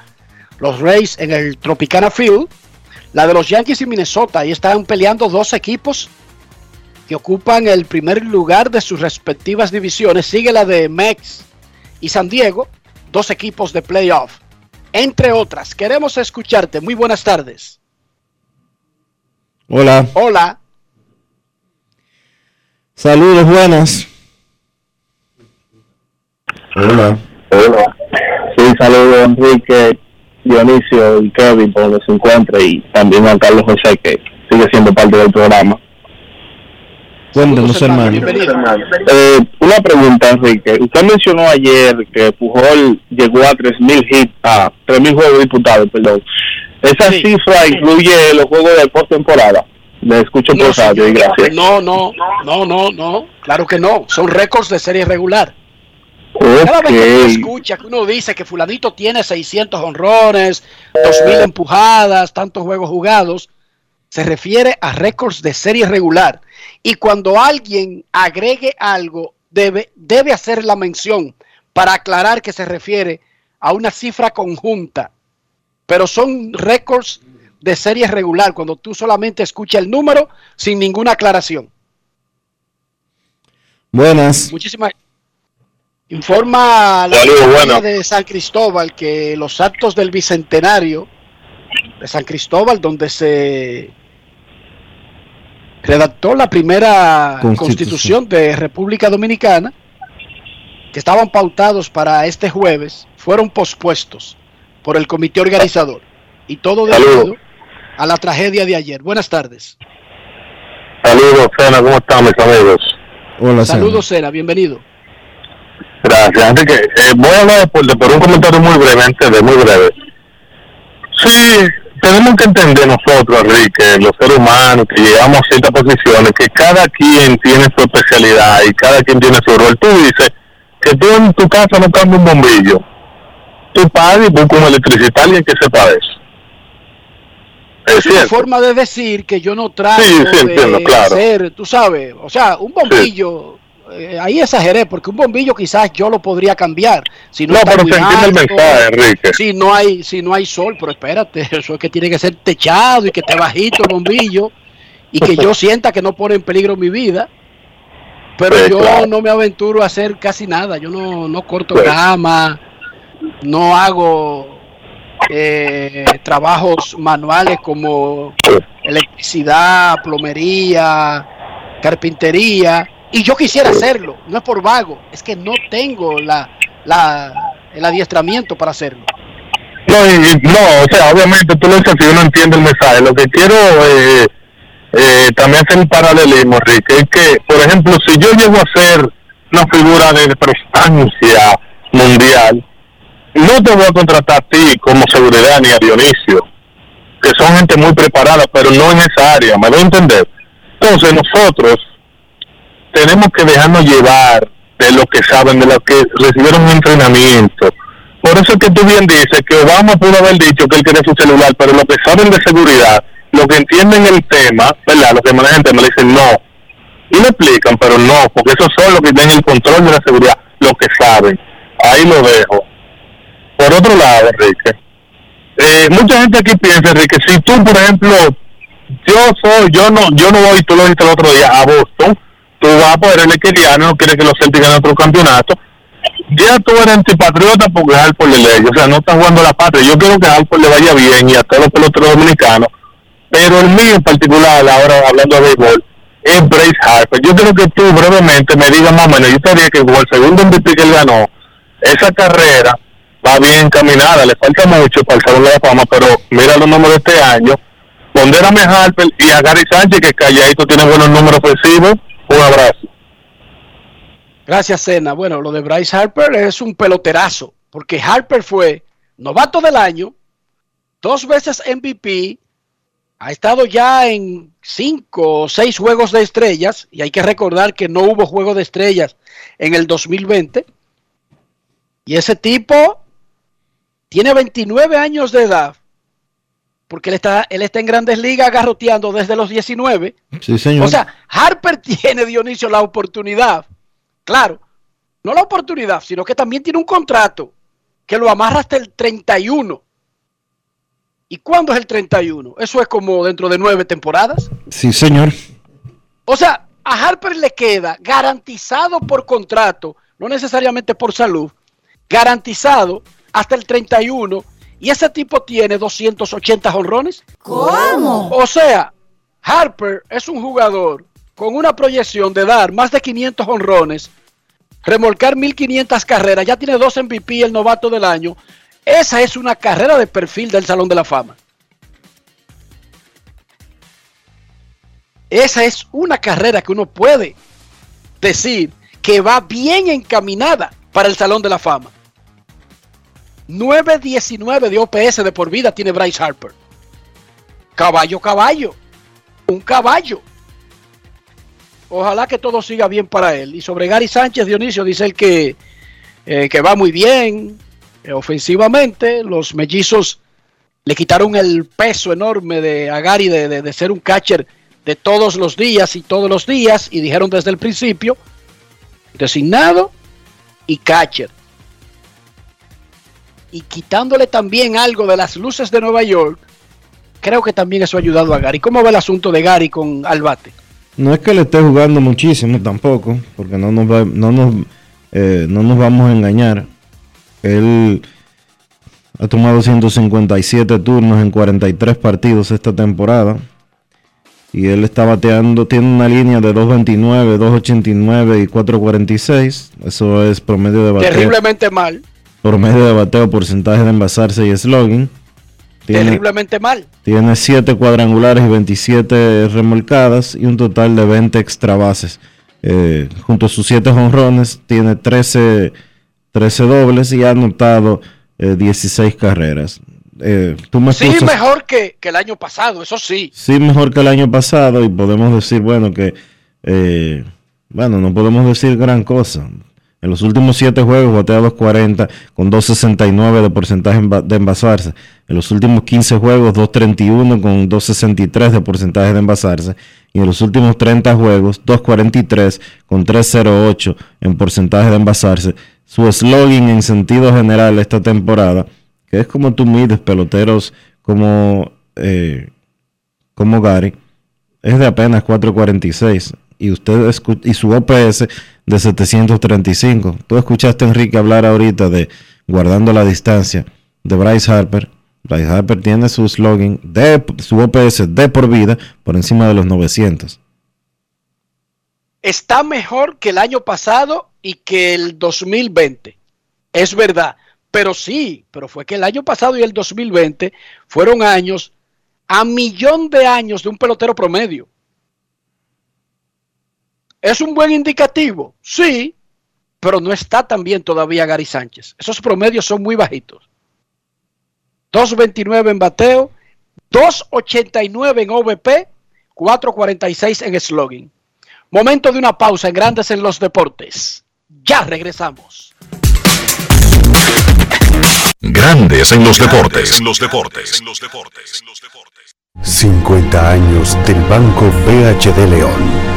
los Rays en el Tropicana Field, la de los Yankees y Minnesota. Ahí están peleando dos equipos que ocupan el primer lugar de sus respectivas divisiones. Sigue la de Mex y San Diego, dos equipos de playoff, entre otras. Queremos escucharte. Muy buenas tardes. Hola. Hola. Saludos, buenas. Hola. Hola. Sí, saludos Enrique, Dionisio y Kevin por donde se encuentre y también Juan Carlos José que sigue siendo parte del programa. Cuéntanos, hermano. Eh, una pregunta, Enrique. Usted mencionó ayer que Pujol llegó a 3.000 hits, a 3.000 juegos disputados, perdón. ¿Esa cifra incluye los juegos de postemporada? Le escucho por radio y gracias. No, no, no, no, no. Claro que no. Son récords de serie regular. Cada vez que uno escucha que uno dice que fulanito tiene 600 honrones, 2000 empujadas, tantos juegos jugados, se refiere a récords de serie regular. Y cuando alguien agregue algo, debe, debe hacer la mención para aclarar que se refiere a una cifra conjunta. Pero son récords de serie regular, cuando tú solamente escuchas el número sin ninguna aclaración. Buenas. Muchísimas Informa la Saludos, de San Cristóbal que los actos del Bicentenario de San Cristóbal, donde se redactó la primera constitución. de República Dominicana, que estaban pautados para este jueves, fueron pospuestos por el comité organizador. Y todo debido a la tragedia de ayer. Buenas tardes. Saludos, Sena, ¿cómo están mis amigos? Hola, Saludos, Sena, bienvenido. Gracias, Enrique. Eh, voy a hablar de deporte, pero un comentario muy breve, antes de muy breve. Sí, tenemos que entender nosotros, Enrique, los seres humanos, que llegamos a ciertas posiciones, que cada quien tiene su especialidad y cada quien tiene su rol. Tú dices que tú en tu casa no cambias un bombillo. Tú pagas y buscas un electricista, alguien que sepa de eso. Es, una forma de decir que yo no trato de hacer, tú sabes, o sea, un bombillo eh, ahí exageré, porque un bombillo quizás yo lo podría cambiar. Si no, pero el mensaje, Enrique. Si no, hay, si no hay sol, pero espérate, eso es que tiene que ser techado y que esté bajito el bombillo y que yo sienta que no pone en peligro mi vida. Pero yo no me aventuro a hacer casi nada. Yo no, no corto pues. grama, no hago eh, trabajos manuales como electricidad, plomería, carpintería y yo quisiera hacerlo, no es por vago, es que no tengo la, la, el adiestramiento para hacerlo. No, no, o sea, obviamente tú lo dices si uno entiende el mensaje. Lo que quiero eh, eh, también hacer un paralelismo, Rick, es que, por ejemplo, si yo llego a ser una figura de prestancia mundial, no te voy a contratar a ti como seguridad ni a Dionisio, que son gente muy preparada, pero no en esa área, me voy a entender. Entonces nosotros tenemos que dejarnos llevar de lo que saben, de lo que recibieron un entrenamiento. Por eso es que tú bien dices que Obama pudo haber dicho que él quería su celular, pero lo que saben de seguridad, lo que entienden el tema, ¿verdad? Los que manejan el tema le dicen no. Y lo explican, pero no, porque esos son los que tienen el control de la seguridad, lo que saben. Ahí lo dejo. Otro lado, Enrique, eh, mucha gente aquí piensa, Enrique, si tú, por ejemplo, yo soy, yo no, yo no voy, tú lo dijiste el otro día, a Boston, tú vas a poder el que no quiere que los Celtics ganen otro campeonato, ya tú eres antipatriota porque Harper le ley, o sea, no estás jugando la patria, yo quiero que Harper le vaya bien y a todos los peloteros dominicanos, pero el mío en particular, ahora hablando de béisbol, es Bryce Harper. Yo quiero que tú brevemente me digas más o menos, yo te que el segundo MVP que él ganó, esa carrera va bien encaminada, le falta mucho para el Salón de la Fama, pero mira los números de este año, pondérame a Harper y a Gary Sánchez, que calladito tiene buenos números ofensivos, un abrazo. Gracias, Sena. Bueno, lo de Bryce Harper es un peloterazo, porque Harper fue novato del año, dos veces MVP, ha estado ya en cinco o seis juegos de estrellas, y hay que recordar que no hubo juego de estrellas en el 2020. Y ese tipo tiene 29 años de edad, porque él está, él está en grandes ligas garroteando desde los 19. Sí, señor. O sea, Harper tiene, Dionisio, la oportunidad Claro, no la oportunidad, sino que también tiene un contrato que lo amarra hasta el 31. ¿Y cuándo es el 31? Eso es como dentro de nueve temporadas. Sí, señor. O sea, a Harper le queda garantizado por contrato, no necesariamente por salud, garantizado hasta el 31. Y ese tipo tiene 280 honrones. ¿Cómo? O sea, Harper es un jugador con una proyección de dar más de 500 honrones, remolcar 1500 carreras, ya tiene dos MVP el novato del año. Esa es una carrera de perfil del Salón de la Fama. Esa es una carrera que uno puede decir que va bien encaminada para el Salón de la Fama. 9.19 de OPS de por vida tiene Bryce Harper. Caballo, caballo. Un caballo. Ojalá que todo siga bien para él. Y sobre Gary Sánchez, Dionisio, dice él que, eh, que va muy bien eh, ofensivamente. Los mellizos le quitaron el peso enorme de, a Gary de, de ser un catcher de todos los días y todos los días. Y dijeron desde el principio, designado y catcher. Y quitándole también algo de las luces de Nueva York, creo que también eso ha ayudado a Gary. ¿Cómo va el asunto de Gary con Albate? No es que le esté jugando muchísimo tampoco, porque no nos, va- no nos, eh, no nos vamos a engañar. Él ha tomado 157 turnos en 43 partidos esta temporada. Y él está bateando, tiene una línea de 2.29, 2.89 y 4.46. Eso es promedio de bateo. Terriblemente mal. Promedio de bateo, porcentaje de envasarse y slogan. Tiene, Terriblemente mal. tiene 7 cuadrangulares y 27 remolcadas y un total de 20 extra bases. Eh, junto a sus 7 jonrones, tiene 13, 13 dobles y ha anotado eh, 16 carreras. Eh, tú me Sí, excusas- mejor que, que el año pasado, eso sí. sí mejor que el año pasado y podemos decir, bueno, que, eh, bueno, no podemos decir gran cosa. En los últimos 7 juegos batea 240 con 269 de porcentaje de envasarse. En los últimos 15 juegos 231 con 263 de porcentaje de envasarse. Y en los últimos 30 juegos 243 con 308 en porcentaje de envasarse. Su slogan en sentido general esta temporada, que es como tú mides peloteros como... eh, como Gary, es de apenas 446 y usted y su OPS de 735. Tú escuchaste a Enrique hablar ahorita de guardando la distancia de Bryce Harper. Bryce Harper tiene su slogan de su OPS de por vida por encima de los 900. Está mejor que el año pasado y que el 2020. Es verdad. Pero sí, pero fue que el año pasado y el 2020 fueron años a millón de años de un pelotero promedio. ¿Es un buen indicativo? Sí, pero no está tan bien todavía Gary Sánchez. Esos promedios son muy bajitos. 2.29 en bateo, 2.89 en OVP, 4.46 en slogan. Momento de una pausa en Grandes en los Deportes. Ya regresamos. Grandes en los deportes. En los deportes. 50 años del Banco BHD León.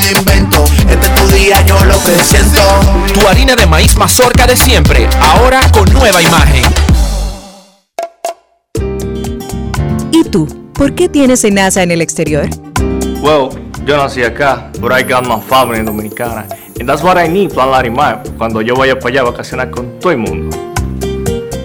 invento. Este es tu día, yo lo que siento. Tu harina de maíz mazorca de siempre, ahora con nueva imagen. ¿Y tú? ¿Por qué tienes enaza en el exterior? Well, yo nací acá, but I got my family dominicana. And that's what I need, Plan Larimar, cuando yo vaya para allá a vacacionar con todo el mundo.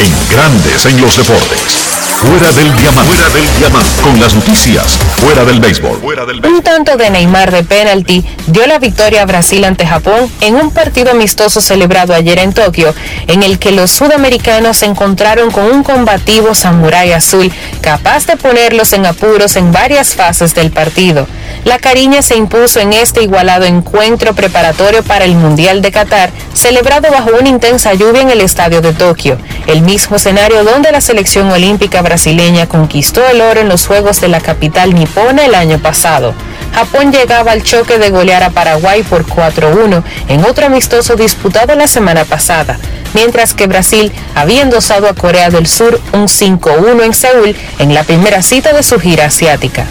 En Grandes en los Deportes. Fuera del diamante. Fuera del diamante. Con las noticias. Fuera del béisbol. Un tanto de Neymar de penalti dio la victoria a Brasil ante Japón en un partido amistoso celebrado ayer en Tokio, en el que los sudamericanos se encontraron con un combativo samurái azul capaz de ponerlos en apuros en varias fases del partido. La cariña se impuso en este igualado encuentro preparatorio para el Mundial de Qatar, celebrado bajo una intensa lluvia en el estadio de Tokio, el mismo escenario donde la selección olímpica brasileña conquistó el oro en los Juegos de la capital nipona el año pasado. Japón llegaba al choque de golear a Paraguay por 4-1 en otro amistoso disputado la semana pasada, mientras que Brasil había endosado a Corea del Sur un 5-1 en Seúl en la primera cita de su gira asiática.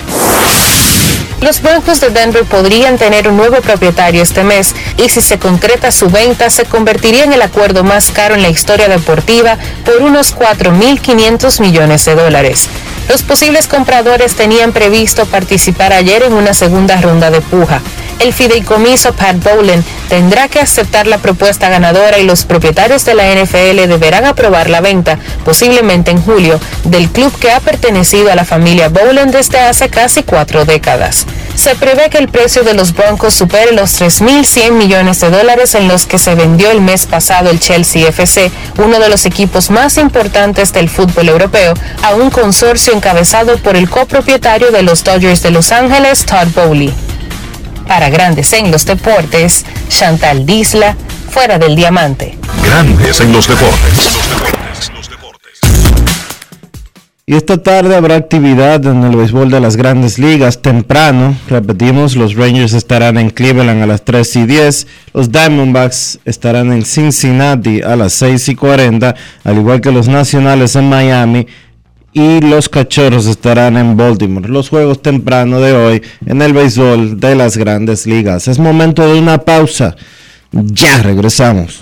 Los Broncos de Denver podrían tener un nuevo propietario este mes y si se concreta su venta se convertiría en el acuerdo más caro en la historia deportiva por unos 4.500 millones de dólares. Los posibles compradores tenían previsto participar ayer en una segunda ronda de puja. El fideicomiso Pat Bowlen tendrá que aceptar la propuesta ganadora y los propietarios de la NFL deberán aprobar la venta, posiblemente en julio, del club que ha pertenecido a la familia Bowlen desde hace casi cuatro décadas. Se prevé que el precio de los Broncos supere los 3.100 millones de dólares en los que se vendió el mes pasado el Chelsea FC, uno de los equipos más importantes del fútbol europeo, a un consorcio encabezado por el copropietario de los Dodgers de Los Ángeles, Todd Bowley. Para Grandes en los Deportes, Chantal Disla, fuera del diamante. Grandes en los deportes. Y esta tarde habrá actividad en el béisbol de las grandes ligas temprano. Repetimos, los Rangers estarán en Cleveland a las 3 y 10. Los Diamondbacks estarán en Cincinnati a las 6 y 40, al igual que los Nacionales en Miami. Y los Cachorros estarán en Baltimore. Los juegos temprano de hoy en el béisbol de las grandes ligas. Es momento de una pausa. Ya regresamos.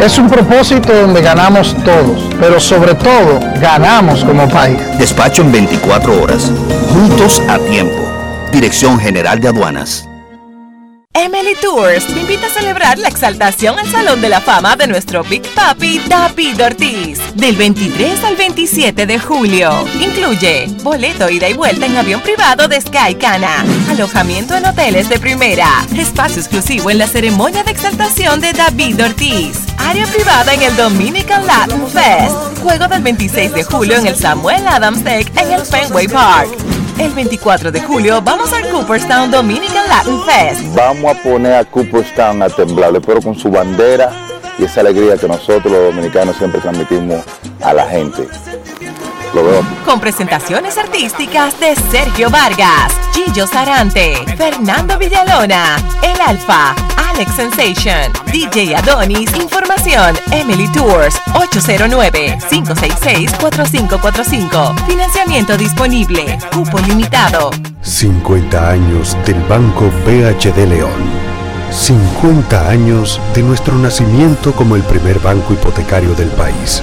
Es un propósito donde ganamos todos, pero sobre todo ganamos como país. Despacho en 24 horas. Juntos a tiempo. Dirección General de Aduanas. Emily Tours te invita a celebrar la exaltación al Salón de la Fama de nuestro Big Papi David Ortiz del 23 al 27 de julio. Incluye boleto ida y vuelta en avión privado de Sky Cana, alojamiento en hoteles de primera, espacio exclusivo en la ceremonia de exaltación de David Ortiz, área privada en el Dominican Latin Fest, juego del 26 de julio en el Samuel Adams Deck en el Fenway Park. El 24 de julio vamos al Cooperstown Dominican Latin Fest. Vamos a poner a Cooperstown a temblar, pero con su bandera y esa alegría que nosotros los dominicanos siempre transmitimos a la gente. Lo veo. Con presentaciones artísticas de Sergio Vargas, Gillo Sarante, Fernando Villalona, El Alfa, Alex Sensation, DJ Adonis, Información, Emily Tours, 809-566-4545. Financiamiento disponible, cupo limitado. 50 años del Banco BHD León. 50 años de nuestro nacimiento como el primer banco hipotecario del país,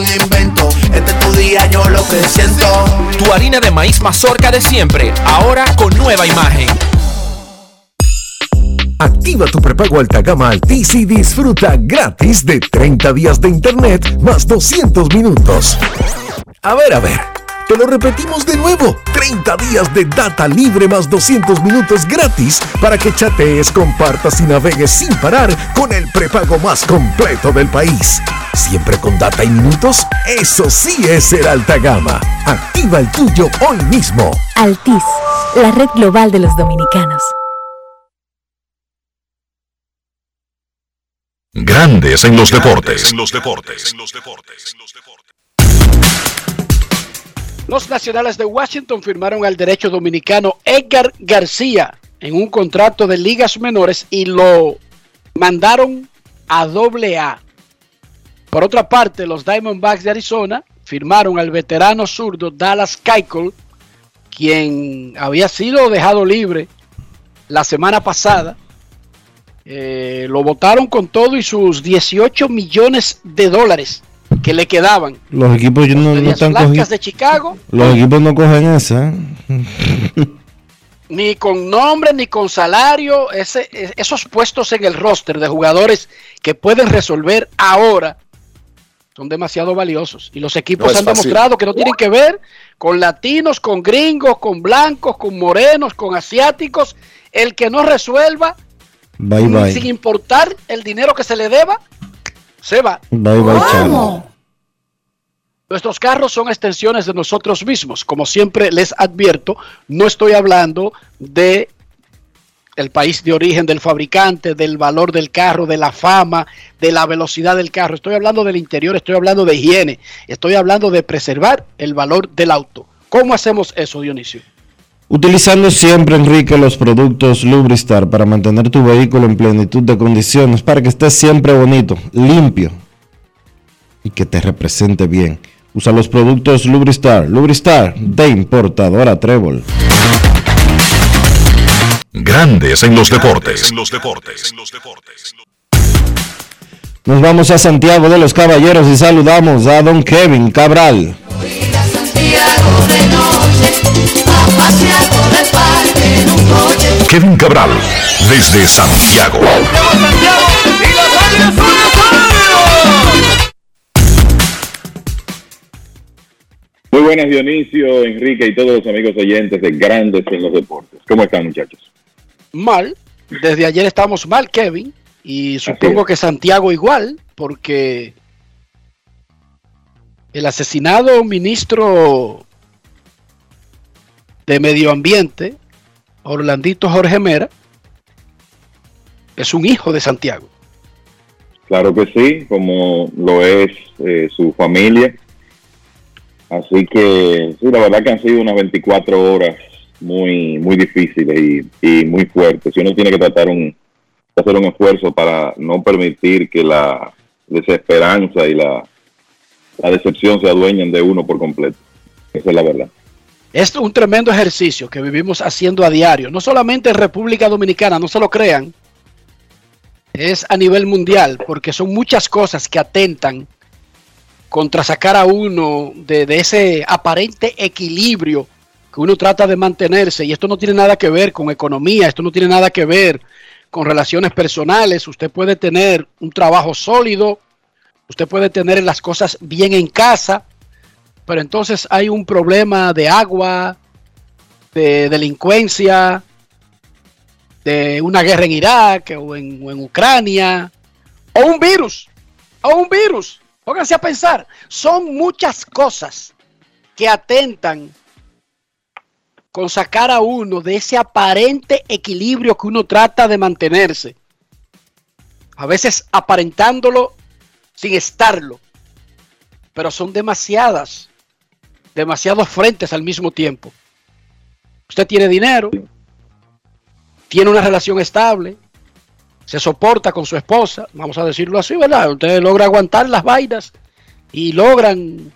invento. Este es tu día, yo lo que siento. Tu harina de maíz mazorca de siempre, ahora con nueva imagen. Activa tu prepago alta gama Altis y disfruta gratis de 30 días de internet más 200 minutos. A ver, a ver. Te lo repetimos de nuevo. 30 días de data libre más 200 minutos gratis para que chatees, compartas y navegues sin parar con el prepago más completo del país. Siempre con data y minutos. Eso sí es ser alta gama. Activa el tuyo hoy mismo. Altis, la red global de los dominicanos. Grandes en los deportes. Los nacionales de Washington firmaron al derecho dominicano Edgar García en un contrato de ligas menores y lo mandaron a doble A. Por otra parte, los Diamondbacks de Arizona firmaron al veterano zurdo Dallas Keuchel, quien había sido dejado libre la semana pasada. Eh, lo votaron con todo y sus 18 millones de dólares que le quedaban. Los equipos no, están blancas cogiendo. de Chicago, Los equipos no cogen esa. ni con nombre ni con salario, ese, es- esos puestos en el roster de jugadores que pueden resolver ahora son demasiado valiosos. Y los equipos No han fácil. demostrado que no tienen que ver con latinos, con gringos, con blancos, con morenos, con asiáticos. El que no resuelva, Bye sin importar el dinero que se le deba, se va. Bye bye, chao. Nuestros carros son extensiones de nosotros mismos. Como siempre les advierto, no estoy hablando de el país de origen del fabricante, del valor del carro, de la fama, de la velocidad del carro. Estoy hablando del interior, estoy hablando de higiene, estoy hablando de preservar el valor del auto. ¿Cómo hacemos eso, Dionisio? Utilizando siempre, Enrique, los productos Lubristar para mantener tu vehículo en plenitud de condiciones, para que esté siempre bonito, limpio y que te represente bien. Usa los productos Lubristar. Lubristar de importadora Trébol. Grandes en los deportes. Nos vamos a Santiago de los Caballeros y saludamos a don Kevin Cabral. Kevin Cabral, desde Santiago. Muy buenas Dionisio, Enrique y todos los amigos oyentes de Grandes en los Deportes. ¿Cómo están muchachos? Mal. Desde ayer estamos mal, Kevin. Y supongo que Santiago igual, porque el asesinado ministro de Medio Ambiente, Orlandito Jorge Mera, es un hijo de Santiago. Claro que sí, como lo es eh, su familia. Así que sí, la verdad que han sido unas 24 horas muy muy difíciles y, muy fuertes. Y uno tiene que tratar un, hacer un esfuerzo para no permitir que la desesperanza y la, la decepción se adueñen de uno por completo. Esa es la verdad. Es un tremendo ejercicio que vivimos haciendo a diario, no solamente en República Dominicana, no se lo crean, es a nivel mundial, porque son muchas cosas que atentan contra sacar a uno de, de ese aparente equilibrio que uno trata de mantenerse. Y esto no tiene nada que ver con economía, esto no tiene nada que ver con relaciones personales. Usted puede tener un trabajo sólido, usted puede tener las cosas bien en casa, pero entonces hay un problema de agua, de delincuencia, de una guerra en Irak o en, Ucrania, o un virus, o un virus. Pónganse a pensar, son muchas cosas que atentan con sacar a uno de ese aparente equilibrio que uno trata de mantenerse. A veces aparentándolo sin estarlo. Pero son demasiadas, demasiados frentes al mismo tiempo. Usted tiene dinero, tiene una relación estable, se soporta con su esposa, vamos a decirlo así, ¿verdad? Usted logra aguantar las vainas y logran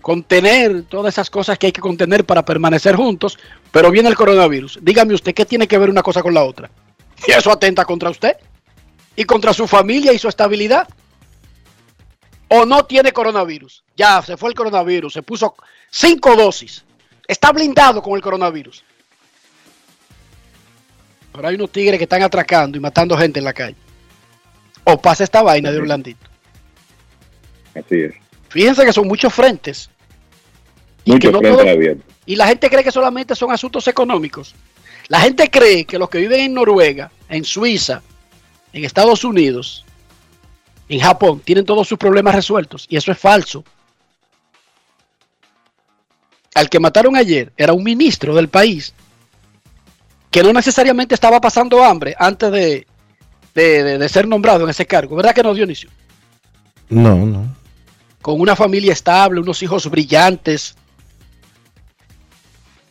contener todas esas cosas que hay que contener para permanecer juntos, pero viene el coronavirus. Dígame usted, ¿qué tiene que ver una cosa con la otra? Y eso atenta contra usted y contra su familia y su estabilidad. O no tiene coronavirus. Ya se fue el coronavirus, se puso cinco dosis. Está blindado con el coronavirus. Pero hay unos tigres que están atracando y matando gente en la calle. O pasa esta vaina de Orlandito. Así es. Fíjense que son muchos frentes. Muchos no frentes abiertos. y la gente cree que solamente son asuntos económicos. La gente cree que los que viven en Noruega, en Suiza, en Estados Unidos, en Japón, tienen todos sus problemas resueltos. Y eso es falso. Al que mataron ayer era un ministro del país que no necesariamente estaba pasando hambre antes de, de- de- de ser nombrado en ese cargo. ¿Verdad que no, Dionisio? No, no. con una familia estable, unos hijos brillantes.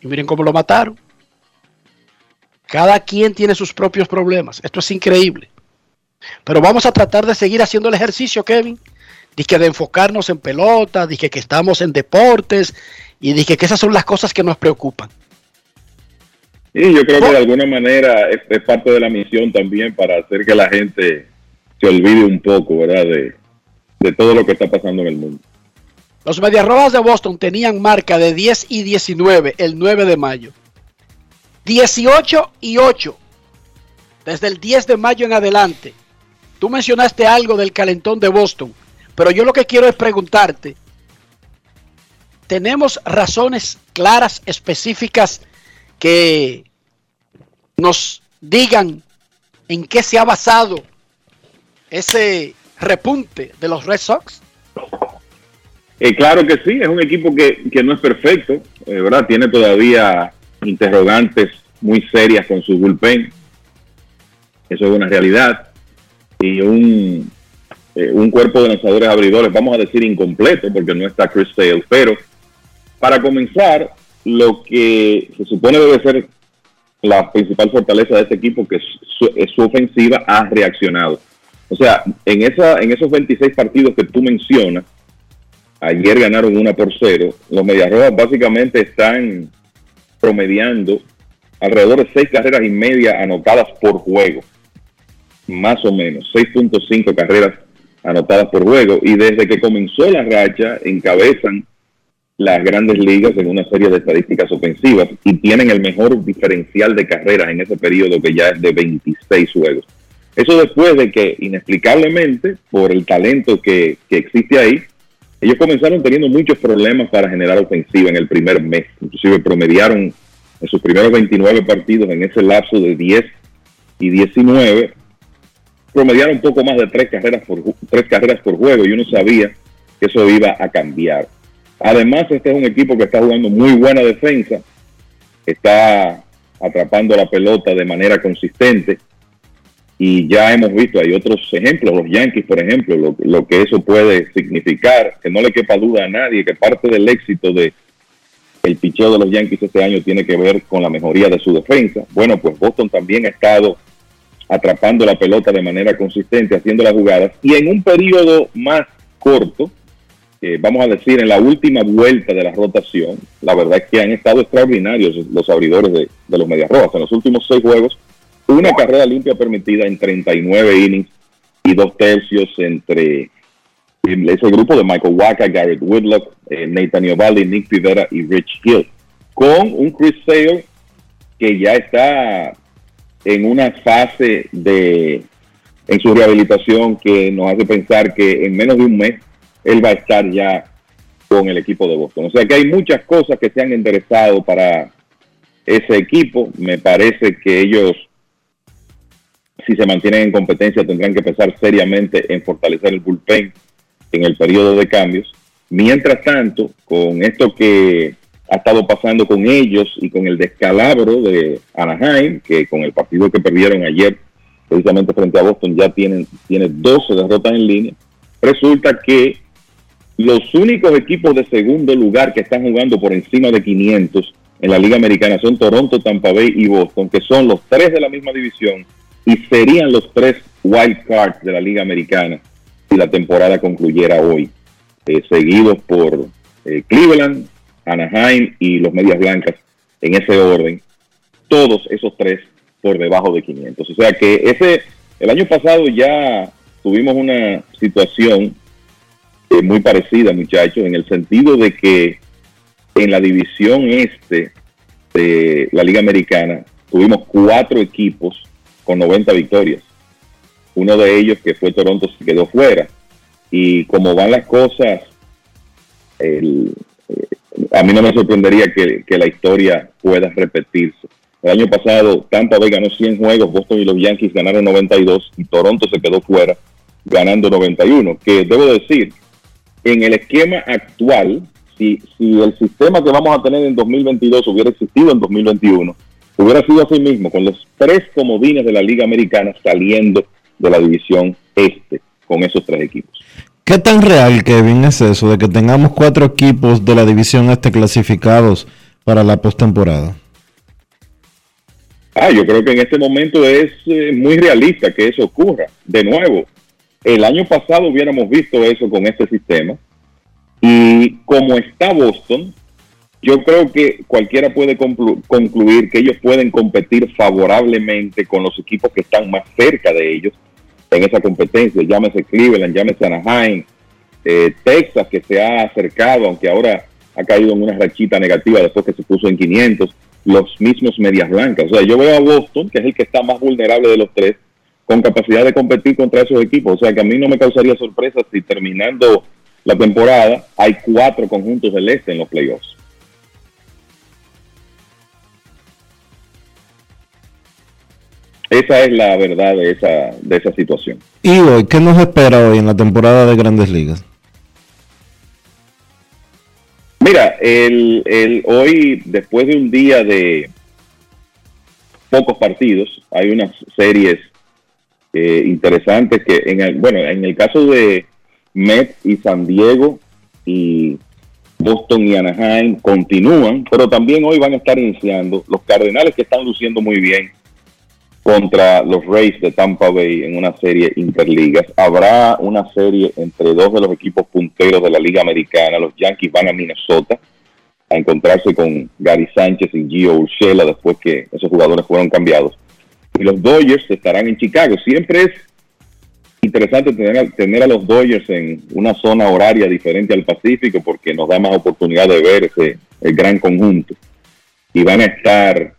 Y miren cómo lo mataron. Cada quien tiene sus propios problemas. Esto es increíble. Pero vamos a tratar de seguir haciendo el ejercicio, Kevin. Dije de enfocarnos en pelota, dije que estamos en deportes y dije que esas son las cosas que nos preocupan. Y yo creo que de alguna manera es, es parte de la misión también para hacer que la gente se olvide un poco, ¿verdad? De, de todo lo que está pasando en el mundo. Los Medias Rojas de Boston tenían marca de 10 y 19 el 9 de mayo. 18 y 8 desde el 10 de mayo en adelante. Tú mencionaste algo del calentón de Boston, pero yo lo que quiero es preguntarte, ¿tenemos razones claras, específicas, que nos digan en qué se ha basado ese repunte de los Red Sox? Eh, claro que sí, es un equipo que, que no es perfecto, eh, ¿verdad? Tiene todavía interrogantes muy serias con su bullpen. Eso es una realidad. Y un, eh, un cuerpo de lanzadores abridores, vamos a decir incompleto, porque no está Chris Sale. Pero para comenzar, lo que se supone debe ser la principal fortaleza de este equipo, que su, su ofensiva, ha reaccionado. O sea, en, esa, en esos 26 partidos que tú mencionas, ayer ganaron una por cero. Los Medias Rojas básicamente están promediando alrededor de seis carreras y media anotadas por juego. Más o menos, 6.5 carreras anotadas por juego. Y desde que comenzó la racha, encabezan las grandes ligas en una serie de estadísticas ofensivas y tienen el mejor diferencial de carreras en ese periodo que ya es de 26 juegos. Eso después de que inexplicablemente, por el talento que, que existe ahí, ellos comenzaron teniendo muchos problemas para generar ofensiva en el primer mes. Inclusive promediaron en sus primeros 29 partidos en ese lapso de 10 y 19, promediaron un poco más de tres carreras por, tres carreras por juego y uno sabía que eso iba a cambiar. Además, este es un equipo que está jugando muy buena defensa, está atrapando la pelota de manera consistente y ya hemos visto, hay otros ejemplos, los Yankees, por ejemplo, lo, lo, que eso puede significar, que no le quepa duda a nadie, que parte del éxito de el picheo de los Yankees este año tiene que ver con la mejoría de su defensa. Bueno, pues Boston también ha estado atrapando la pelota de manera consistente, haciendo las jugadas, y en un periodo más corto, eh, vamos a decir, en la última vuelta de la rotación, la verdad es que han estado extraordinarios los abridores de, los Medias Rojas. En los últimos seis juegos, una carrera limpia permitida en 39 innings y dos tercios entre ese grupo de Michael Waka, Garrett Woodlock, eh, Nathan Ovaldi, Nick Pivera y Rich Hill, con un Chris Sale que ya está en una fase de en su rehabilitación que nos hace pensar que en menos de un mes él va a estar ya con el equipo de Boston. O sea que hay muchas cosas que se han enderezado para ese equipo. Me parece que ellos si se mantienen en competencia, tendrán que pensar seriamente en fortalecer el bullpen en el periodo de cambios. Mientras tanto, con esto que ha estado pasando con ellos y con el descalabro de Anaheim, que con el partido que perdieron ayer, precisamente frente a Boston, ya tienen, tiene 12 derrotas en línea, resulta que los únicos equipos de segundo lugar que están jugando por encima de 500 en la Liga Americana son Toronto, Tampa Bay y Boston, que son los tres de la misma división y serían los tres wild cards de la Liga Americana si la temporada concluyera hoy, eh, seguidos por eh, Cleveland, Anaheim y los Medias Blancas en ese orden, todos esos tres por debajo de 500. O sea que ese, el año pasado ya tuvimos una situación eh, muy parecida, muchachos, en el sentido de que en la división este de la Liga Americana tuvimos cuatro equipos con 90 victorias. Uno de ellos, que fue Toronto, se quedó fuera. Y como van las cosas, el, eh, a mí no me sorprendería que, que, la historia pueda repetirse. El año pasado Tampa Bay ganó 100 juegos, Boston y los Yankees ganaron 92 y Toronto se quedó fuera ganando 91. Que debo decir, en el esquema actual, si, si el sistema que vamos a tener en 2022 hubiera existido en 2021, hubiera sido así mismo, con los tres comodines de la Liga Americana saliendo de la división este con esos tres equipos. ¿Qué tan real, Kevin, es eso de que tengamos cuatro equipos de la división este clasificados para la postemporada? Ah, yo creo que en este momento es eh, muy realista que eso ocurra. De nuevo, el año pasado hubiéramos visto eso con este sistema y como está Boston, yo creo que cualquiera puede conclu concluir que ellos pueden competir favorablemente con los equipos que están más cerca de ellos en esa competencia. Llámese Cleveland, llámese Anaheim, eh, Texas que se ha acercado, aunque ahora ha caído en una rachita negativa después que se puso en 500, los mismos medias blancas. O sea, yo veo a Boston, que es el que está más vulnerable de los tres, con capacidad de competir contra esos equipos. O sea, que a mí no me causaría sorpresa si terminando la temporada hay cuatro conjuntos del este en los playoffs. Esa es la verdad de esa, de esa situación. ¿Y hoy qué nos espera hoy en la temporada de Grandes Ligas? Mira, el, el, hoy, después de un día de pocos partidos, hay unas series eh, interesantes que, en el, bueno, en el caso de Mets y San Diego y Boston y Anaheim continúan, pero también hoy van a estar iniciando los Cardenales que están luciendo muy bien contra los Rays de Tampa Bay en una serie interligas. Habrá una serie entre dos de los equipos punteros de la Liga Americana. Los Yankees van a Minnesota a encontrarse con Gary Sánchez y Gio Urshela después que esos jugadores fueron cambiados. Y los Dodgers estarán en Chicago. Siempre es interesante tener a, tener a los Dodgers en una zona horaria diferente al Pacífico porque nos da más oportunidad de ver ese el gran conjunto. Y van a estar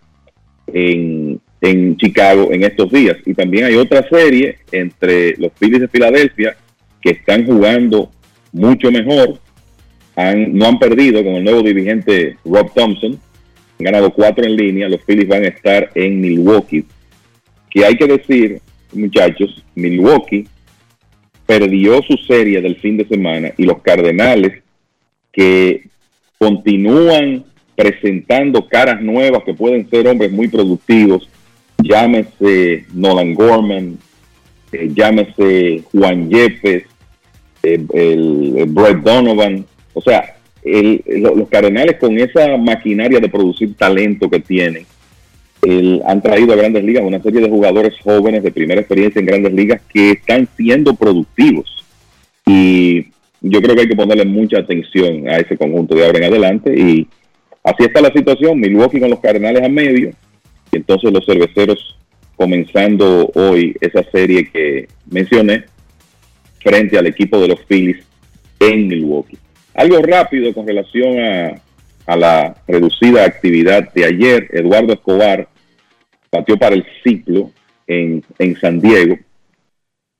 en en Chicago en estos días. Y también hay otra serie entre los Phillies de Filadelfia que están jugando mucho mejor. Han, no han perdido con el nuevo dirigente Rob Thompson. Han ganado cuatro en línea. Los Phillies van a estar en Milwaukee. Que hay que decir, muchachos, Milwaukee perdió su serie del fin de semana y los Cardenales que continúan presentando caras nuevas que pueden ser hombres muy productivos llámese Nolan Gorman, eh, llámese Juan Yepes, eh, el, Brett Donovan, o sea, los Cardenales con esa maquinaria de producir talento que tienen, han traído a grandes ligas una serie de jugadores jóvenes de primera experiencia en grandes ligas que están siendo productivos. Y yo creo que hay que ponerle mucha atención a ese conjunto de ahora en adelante. Y así está la situación. Milwaukee con los Cardenales a medio, entonces los cerveceros comenzando hoy esa serie que mencioné frente al equipo de los Phillies en Milwaukee. Algo rápido con relación a, a la reducida actividad de ayer. Eduardo Escobar batió para el ciclo en, en San Diego,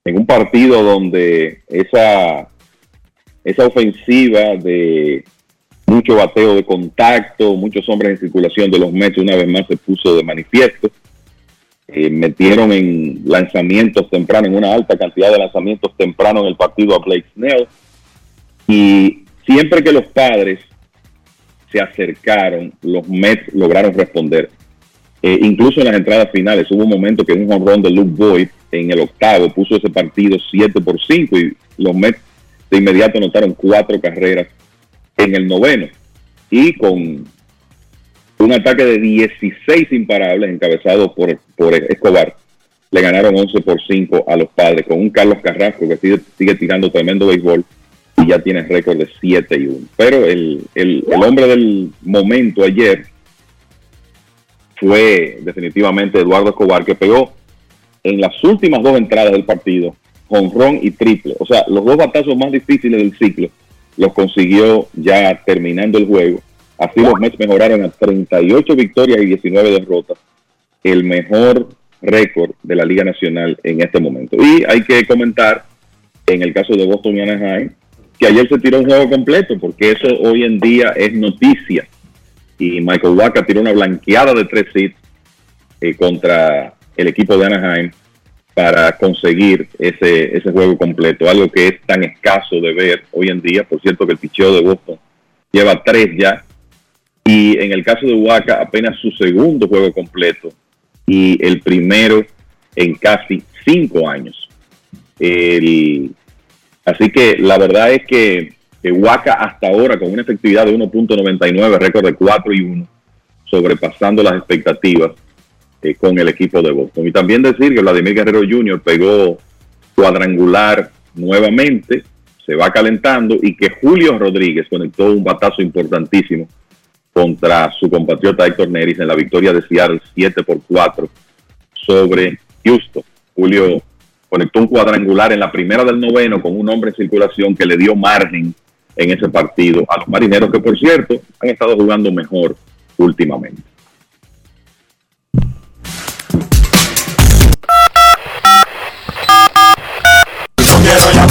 en un partido donde esa, esa ofensiva de mucho bateo de contacto, muchos hombres en circulación de los Mets una vez más se puso de manifiesto. Eh, metieron en lanzamientos tempranos, en una alta cantidad de lanzamientos tempranos en el partido a Blake Snell. Y siempre que los padres se acercaron, los Mets lograron responder. Eh, incluso en las entradas finales hubo un momento que un honrón de Luke Boyd en el octavo puso ese partido 7 por 5 y los Mets de inmediato anotaron cuatro carreras en el noveno y con un ataque de 16 imparables encabezado por, por Escobar, le ganaron 11 por 5 a los padres, con un Carlos Carrasco que sigue, sigue tirando tremendo béisbol y ya tiene récord de 7 y 1. Pero el, el, el, hombre del momento ayer fue definitivamente Eduardo Escobar, que pegó en las últimas dos entradas del partido, con ron y triple. O sea, los dos batazos más difíciles del ciclo los consiguió ya terminando el juego. Así los Mets mejoraron a 38 victorias y 19 derrotas, el mejor récord de la Liga Nacional en este momento. Y hay que comentar, en el caso de Boston y Anaheim, que ayer se tiró un juego completo, porque eso hoy en día es noticia. Y Michael Waka tiró una blanqueada de tres hits eh, contra el equipo de Anaheim para conseguir ese, ese juego completo, algo que es tan escaso de ver hoy en día. Por cierto, que el picheo de Boston lleva tres ya, y en el caso de Waka apenas su segundo juego completo y el primero en casi cinco años. así que la verdad es que, Waka hasta ahora con una efectividad de 1.99, récord de 4 y 1, sobrepasando las expectativas eh, con el equipo de Boston. Y también decir que Vladimir Guerrero Jr. pegó cuadrangular nuevamente, se va calentando y que Julio Rodríguez conectó un batazo importantísimo contra su compatriota Héctor Neris en la victoria de Seattle 7 por 4 sobre Houston. Julio conectó un cuadrangular en la primera del noveno con un hombre en circulación que le dio margen en ese partido a los marineros que por cierto han estado jugando mejor últimamente.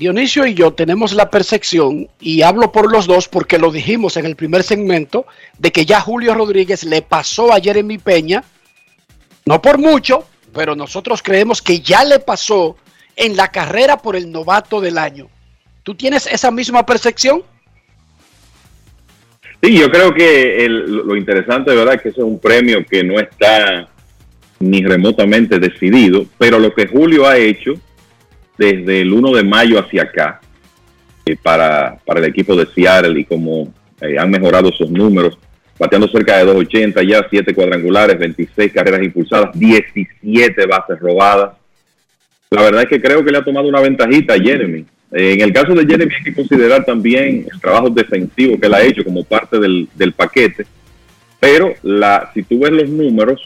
Dionisio y yo tenemos la percepción, y hablo por los dos porque lo dijimos en el primer segmento, de que ya Julio Rodríguez le pasó a Jeremy Peña, no por mucho, pero nosotros creemos que ya le pasó en la carrera por el novato del año. ¿Tú tienes esa misma percepción? Sí, yo creo que lo interesante verdad que ese es un premio que no está ni remotamente decidido, pero lo que Julio ha hecho desde el 1 de mayo hacia acá eh, para, para el equipo de Seattle y como eh, han mejorado sus números, bateando cerca de 280, ya 7 cuadrangulares, 26 carreras impulsadas, 17 bases robadas. La verdad es que creo que le ha tomado una ventajita a Jeremy. Eh, en el caso de Jeremy hay que considerar también el trabajo defensivo que él ha hecho como parte del, del paquete. Pero la, si tú ves los números,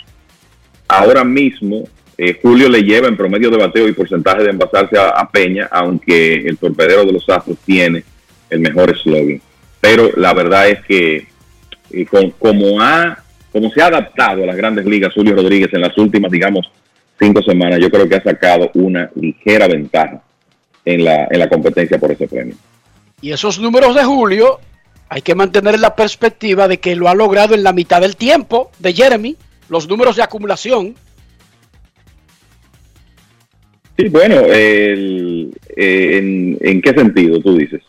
ahora mismo eh, Julio le lleva en promedio de bateo y porcentaje de envasarse a, Peña, aunque el torpedero de los Astros tiene el mejor slogan. Pero la verdad es que eh, como, ha, como se ha adaptado a las grandes ligas Julio Rodríguez en las últimas, digamos, cinco semanas, yo creo que ha sacado una ligera ventaja en la, en la competencia por ese premio. Y esos números de Julio hay que mantener la perspectiva de que lo ha logrado en la mitad del tiempo de Jeremy, los números de acumulación. Sí, bueno, el- eh, en, ¿en qué sentido tú dices?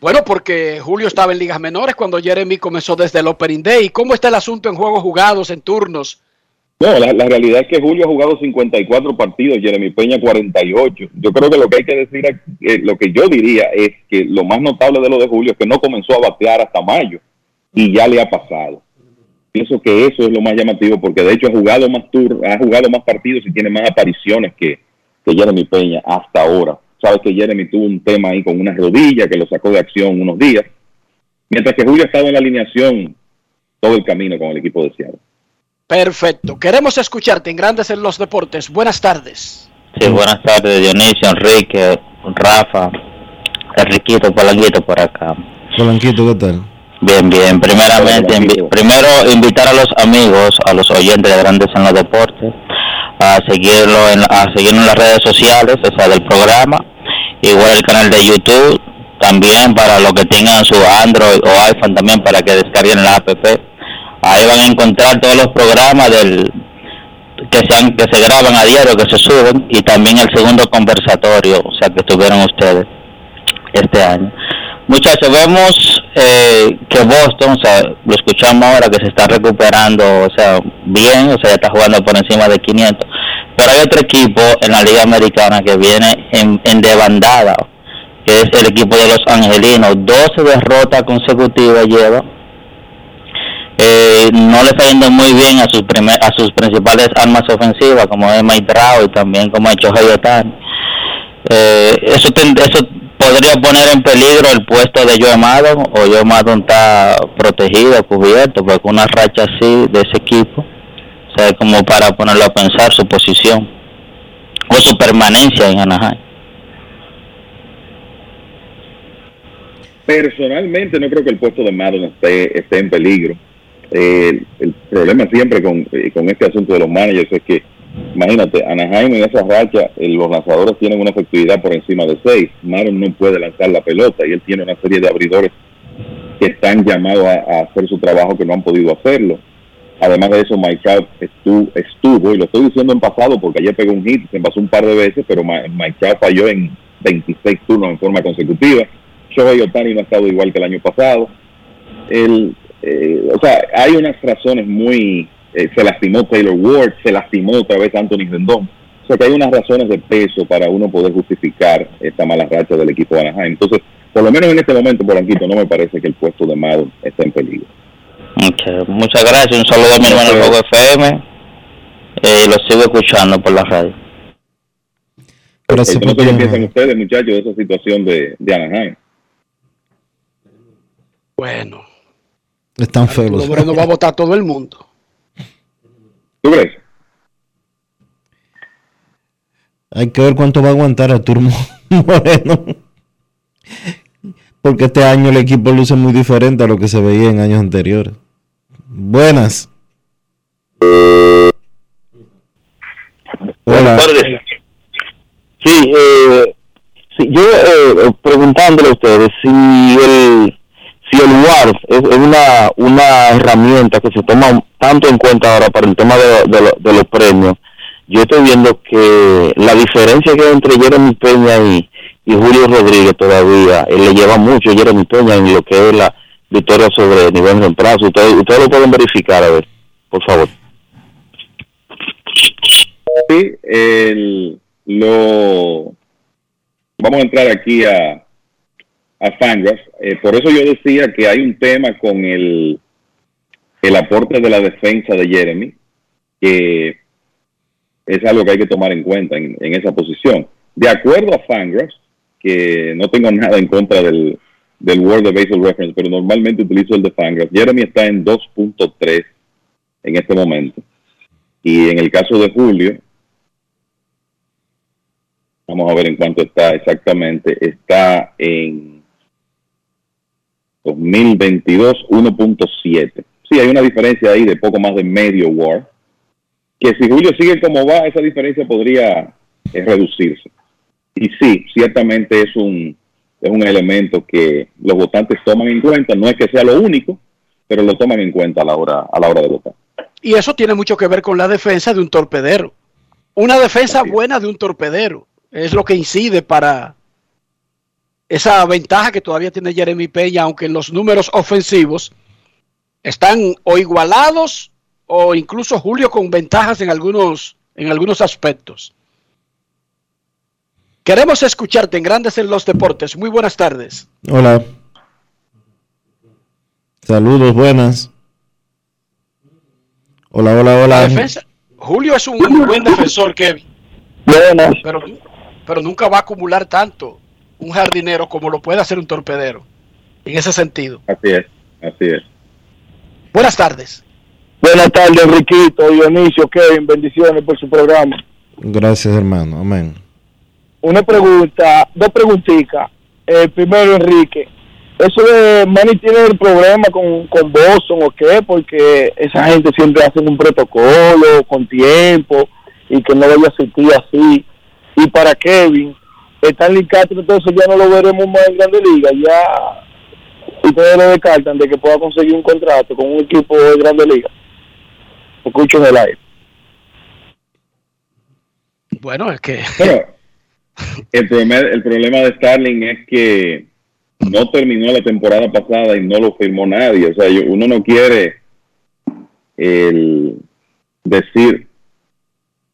Bueno, porque Julio estaba en ligas menores cuando Jeremy comenzó desde el Opening Day. ¿Cómo está el asunto en juegos jugados, en turnos? No, la, la realidad es que Julio ha jugado 54 partidos, Jeremy Peña 48. Yo creo que lo que hay que decir, eh, lo que yo diría es que lo más notable de lo de Julio es que no comenzó a batear hasta mayo y ya le ha pasado. Pienso que eso es lo más llamativo porque de hecho ha jugado más tour, ha jugado más partidos y tiene más apariciones que, que Jeremy Peña hasta ahora. Sabes que Jeremy tuvo un tema ahí con una rodilla que lo sacó de acción unos días, mientras que Julio ha estado en la alineación todo el camino con el equipo de Seattle. Perfecto. Queremos escucharte en Grandes en los Deportes. Buenas tardes. Sí, buenas tardes, Dionisio, Enrique, Rafa, Enriquito, Polanquito por acá. Polanquito, ¿qué tal? Bien, bien. Primeramente, invi- primero invitar a los amigos, a los oyentes de Grandes en los Deportes, a seguirlo en, a seguirnos en las redes sociales, o sea, del programa, igual el canal de YouTube, también para los que tengan su Android o iPhone también para que descarguen la app. Ahí van a encontrar todos los programas del que se, han- que se graban a diario, que se suben, y también el segundo conversatorio, o sea, que tuvieron ustedes este año. Muchachos, vemos eh, que Boston, o sea, lo escuchamos ahora que se está recuperando, o sea, bien, o sea, ya está jugando por encima de 500. Pero hay otro equipo en la Liga Americana que viene en, en debandada, que es el equipo de los Angelinos. 12 derrotas consecutivas lleva. Eh, no le está yendo muy bien a sus primer- a sus principales armas ofensivas, como es Mike Trout y también como ha hecho Otani. Eh, eso, eso podría poner en peligro el puesto de Joe Maddon o Joe Maddon está protegido, cubierto, porque una racha así de ese equipo, o como para ponerlo a pensar su posición o su permanencia en Anaheim. Personalmente no creo que el puesto de Madden esté, esté en peligro. Eh, el, el problema siempre con, eh, con este asunto de los managers es que, imagínate, Anaheim en esa racha, los lanzadores tienen una efectividad por encima de 6. Maron no puede lanzar la pelota y él tiene una serie de abridores que están llamados a, hacer su trabajo que no han podido hacerlo. Además de eso, Mike estuvo, estuvo, y lo estoy diciendo en pasado porque ayer pegó un hit, se envasó un par de veces, pero Mike Trout falló en 26 turnos en forma consecutiva. Shohei Otani no ha estado igual que el año pasado. El, eh, o sea, hay unas razones muy... eh, se lastimó Taylor Ward, se lastimó otra vez Anthony Rendón. O sea que hay unas razones de peso para uno poder justificar esta mala racha del equipo de Anaheim. Entonces, por lo menos en este momento, Polanquito, no me parece que el puesto de Madden esté en peligro. Muchas gracias. Un saludo a mi hermano Fuego FM. Eh, lo sigo escuchando por la radio. Gracias no piensan ustedes, muchachos, de esa situación de, de Anaheim. Bueno, Están feos. Moreno va a votar todo el mundo. ¿Tú crees? Hay que ver cuánto va a aguantar Arturo Moreno. Porque este año el equipo luce muy diferente a lo que se veía en años anteriores. Buenas. Hola. Sí, eh, sí, yo eh, preguntándole a ustedes si el si el WAR es, es una una herramienta que se toma tanto en cuenta ahora para el tema de, de de los premios. Yo estoy viendo que la diferencia que hay entre Jeremy Peña y, y Julio Rodríguez todavía eh, le lleva mucho Jeremy Peña en lo que es la victoria sobre nivel reemplazo. Ustedes, ustedes lo pueden verificar, a ver, por favor. Sí, el, lo vamos a entrar aquí a, a Fangraphs. Eh, por eso yo decía que hay un tema con el, el aporte de la defensa de Jeremy, que es algo que hay que tomar en cuenta en, en esa posición. De acuerdo a Fangraphs, que no tengo nada en contra del, del World de Baseball Reference, pero normalmente utilizo el de Fangraphs. Jeremy está en 2.3 en este momento. Y en el caso de Julio, vamos a ver en cuánto está exactamente, está en 2022 1.7. Sí, hay una diferencia ahí de poco más de medio WAR, que si Julio sigue como va, esa diferencia podría eh, reducirse. Y sí, ciertamente es un, es un elemento que los votantes toman en cuenta, no es que sea lo único, pero lo toman en cuenta a la hora, a la hora de votar. Y eso tiene mucho que ver con la defensa de un torpedero. Una defensa buena de un torpedero es lo que incide para esa ventaja que todavía tiene Jeremy Peña, aunque los números ofensivos están o igualados o incluso Julio con ventajas en algunos, en algunos aspectos. Queremos escucharte en Grandes en los Deportes. Muy buenas tardes. Hola. Saludos, buenas. Hola, hola, La hola. defensa, Julio es un buen defensor, Kevin. Pero, pero nunca va a acumular tanto un jardinero como lo puede hacer un torpedero. En ese sentido. Así es, así es. Buenas tardes. Buenas tardes, Enriquito, Dionisio, Kevin, bendiciones por su programa. Gracias, hermano. Amén. Una pregunta, dos preguntitas. Eh, primero, Enrique, eso de Manny tiene el problema con, con Boston o qué, porque esa gente siempre hace un protocolo con tiempo y que no vaya a asistir así. Y para Kevin, Stanley Castro entonces ya no lo veremos más en Grande Liga, ya ustedes lo descartan de que pueda conseguir un contrato con un equipo de Grande Liga. Escucho en el aire. Bueno, es que Bueno, el problema, el problema de Starling es que no terminó la temporada pasada y no lo firmó nadie. O sea, yo- uno no quiere el decir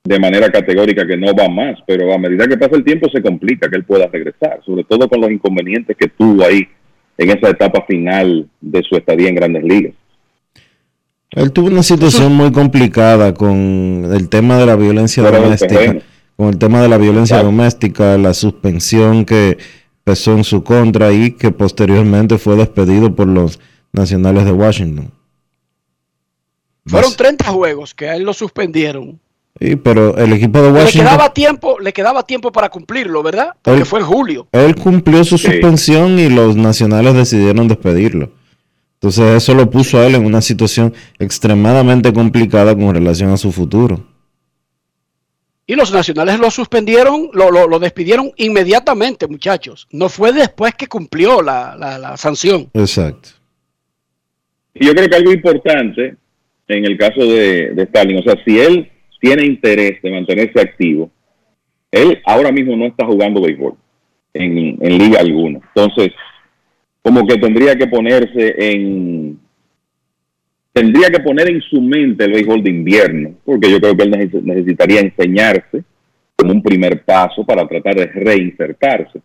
de manera categórica que no va más, pero a medida que pasa el tiempo se complica que él pueda regresar, sobre todo con los inconvenientes que tuvo ahí en esa etapa final de su estadía en Grandes Ligas. Él tuvo una situación muy complicada con el tema de la violencia Fuera doméstica, con el tema de la violencia doméstica, la suspensión que pesó en su contra y que posteriormente fue despedido por los nacionales de Washington. fueron 30 juegos que a él lo suspendieron. Sí, pero el equipo de Le Washington, quedaba tiempo, le quedaba tiempo para cumplirlo, ¿verdad? Porque Él- fue en julio. él cumplió su Sí. suspensión y los nacionales decidieron despedirlo. Entonces eso lo puso a él en una situación extremadamente complicada con relación a su futuro. Y los nacionales lo suspendieron, lo, lo, lo despidieron inmediatamente, muchachos. No fue después que cumplió la, la, la sanción. Exacto. Y yo creo que algo importante en el caso de, de Stalin, o sea, si él tiene interés de mantenerse activo, él ahora mismo no está jugando béisbol en, en liga alguna. Entonces, como que tendría que ponerse en tendría que poner en su mente el béisbol de invierno, porque yo creo que él neces- necesitaría enseñarse como un primer paso para tratar de reinsertarse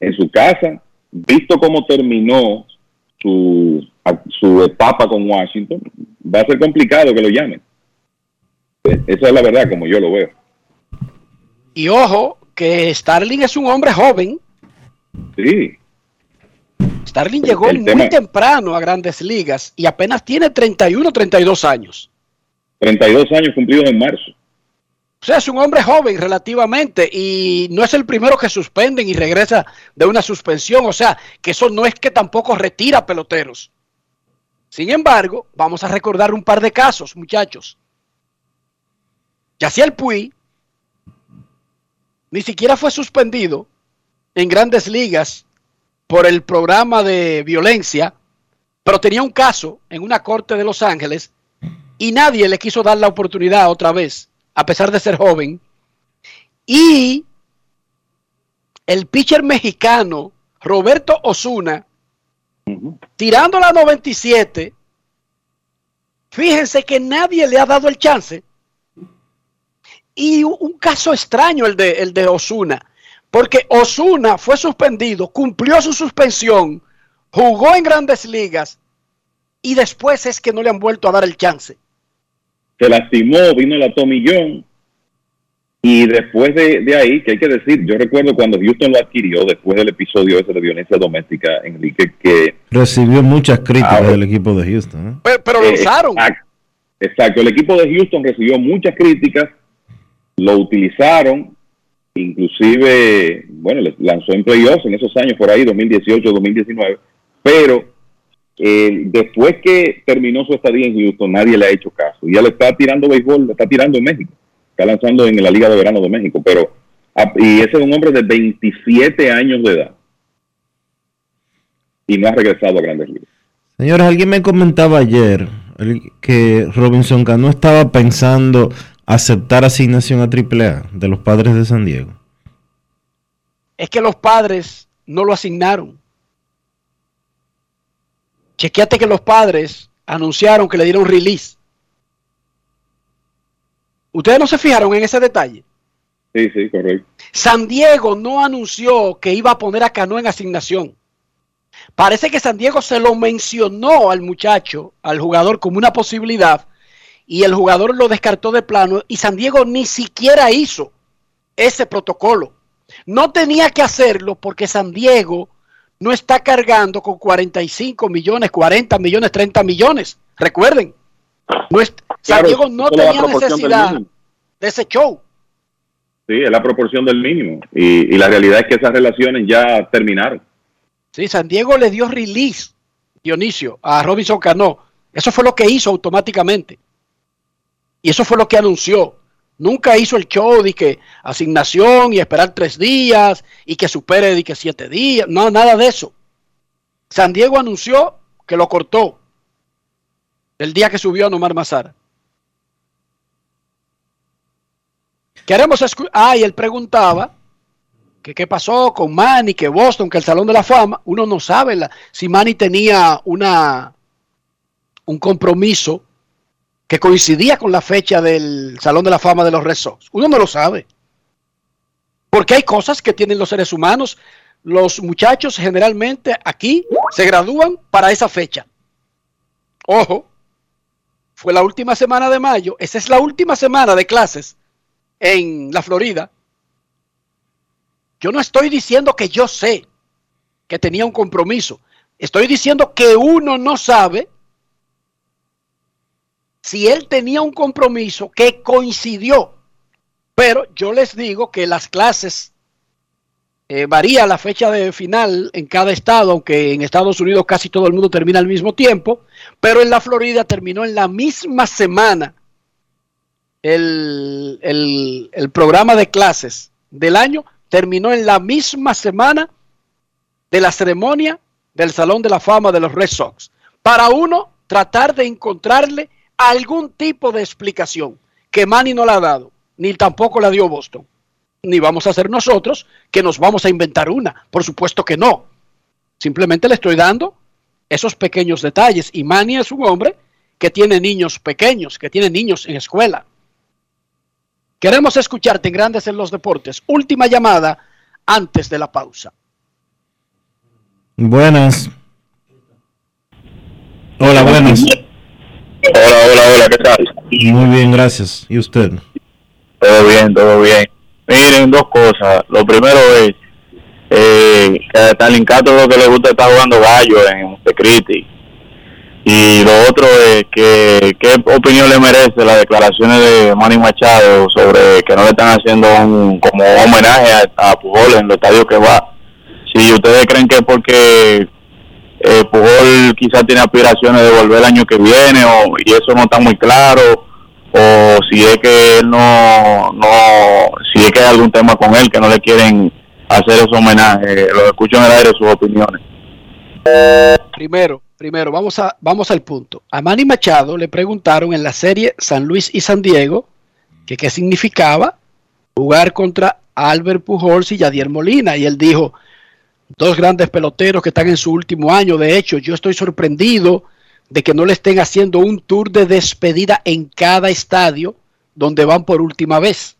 en su casa, visto cómo terminó su su etapa con Washington, va a ser complicado que lo llamen. Eh, Esa es la verdad, como yo lo veo. Y ojo, que Starling es un hombre joven. Sí, Starling El- llegó el muy tema- temprano a grandes ligas y apenas tiene 31 32 años. 32 años cumplidos en marzo. O sea, es un hombre joven relativamente y no es el primero que suspenden y regresa de una suspensión. O sea, que eso no es que tampoco retira peloteros. Sin embargo, vamos a recordar un par de casos, muchachos. Yaciel Puy ni siquiera fue suspendido en grandes ligas por el programa de violencia, pero tenía un caso en una corte de Los Ángeles y nadie le quiso dar la oportunidad otra vez, a pesar de ser joven. Y el pitcher mexicano Roberto Osuna, tirando la 97, fíjense que nadie le ha dado el chance. Y un caso extraño el de, el de Osuna, porque Osuna fue suspendido, cumplió su suspensión, jugó en grandes ligas y después es que no le han vuelto a dar el chance. Se lastimó, vino la tomillón. Y después de, de ahí, que hay que decir, yo recuerdo cuando Houston lo adquirió, después del episodio ese de violencia doméstica, Enrique, que Recibió muchas críticas Ah, del equipo de Houston. ¿eh? Pero, pero lo Eh, usaron. Exacto, exacto. El equipo de Houston recibió muchas críticas, lo utilizaron, inclusive, bueno, lanzó en playoffs en esos años por ahí, 2018, 2019, pero eh, después que terminó su estadía en Houston, nadie le ha hecho caso. Y él está tirando béisbol, lo está tirando en México, está lanzando en la Liga de Verano de México, pero, ah, y ese es un hombre de 27 años de edad. Y no ha regresado a Grandes Ligas. Señores, alguien me comentaba ayer que Robinson Cano estaba pensando aceptar asignación a AAA de los padres de San Diego. es que los padres no lo asignaron. Chequeate que los padres anunciaron que le dieron release. Ustedes no se fijaron en ese detalle. Sí, sí, correcto. San Diego no anunció que iba a poner a Cano en asignación. Parece que San Diego se lo mencionó al muchacho, al jugador, como una posibilidad y el jugador lo descartó de plano y San Diego ni siquiera hizo ese protocolo. No tenía que hacerlo porque San Diego no está cargando con 45 millones, 40 millones, 30 millones. Recuerden, no es- San Claro, Diego no tenía necesidad de ese show. Sí, es la proporción del mínimo. Y, y la realidad es que esas relaciones ya terminaron. Sí, San Diego le dio release, Dionisio, a Robinson Cano. Eso fue lo que hizo automáticamente. Y eso fue lo que anunció. Nunca hizo el show de que asignación y esperar tres días y que supere de que siete días. No, nada de eso. San Diego anunció que lo cortó el día que subió a Nomar Mazara. Queremos escuchar. Ah, y él preguntaba que qué pasó con Manny, que Boston, que el Salón de la Fama. Uno no sabe si Manny tenía una un compromiso que coincidía con la fecha del Salón de la Fama de los Red Sox. Uno no lo sabe. Porque hay cosas que tienen los seres humanos. Los muchachos generalmente aquí se gradúan para esa fecha. Ojo, fue la última semana de mayo. Esa es la última semana de clases en la Florida. Yo no estoy diciendo que yo sé que tenía un compromiso. Estoy diciendo que uno no sabe si él tenía un compromiso que coincidió. Pero yo les digo que las clases eh, varía la fecha de final en cada estado, aunque en Estados Unidos casi todo el mundo termina al mismo tiempo, pero en la Florida terminó en la misma semana el, el- el programa de clases del año, terminó en la misma semana de la ceremonia del Salón de la Fama de los Red Sox. Para uno tratar de encontrarle algún tipo de explicación que Manny no la ha dado, ni tampoco la dio Boston. Ni vamos a hacer nosotros que nos vamos a inventar una. Por supuesto que no. Simplemente le estoy dando esos pequeños detalles. Y Manny es un hombre que tiene niños pequeños, que tiene niños en escuela. Queremos escucharte en Grandes en los Deportes. Última llamada antes de la pausa. Buenas. Hola, buenas. Hola, hola, hola, ¿qué tal? Muy bien, gracias. ¿Y usted? Todo bien, todo bien. Miren, dos cosas. Lo primero es eh, que a Talincato lo que le gusta está jugando gallo en Montecristi. Y lo otro es que qué opinión le merece las declaraciones de Manny Machado sobre que no le están haciendo un como homenaje a, a Pujol en el estadio que va. Si ustedes creen que es porque eh, Pujol quizás tiene aspiraciones de volver el año que viene o, y eso no está muy claro o si es que él no, no, si es que hay algún tema con él que no le quieren hacer ese homenaje. Lo escucho en el aire sus opiniones. Primero, primero, vamos, a, vamos al punto. A Manny Machado le preguntaron en la serie San Luis y San Diego que qué significaba jugar contra Albert Pujols y Yadier Molina. Y él dijo, dos grandes peloteros que están en su último año. De hecho, yo estoy sorprendido de que no le estén haciendo un tour de despedida en cada estadio donde van por última vez.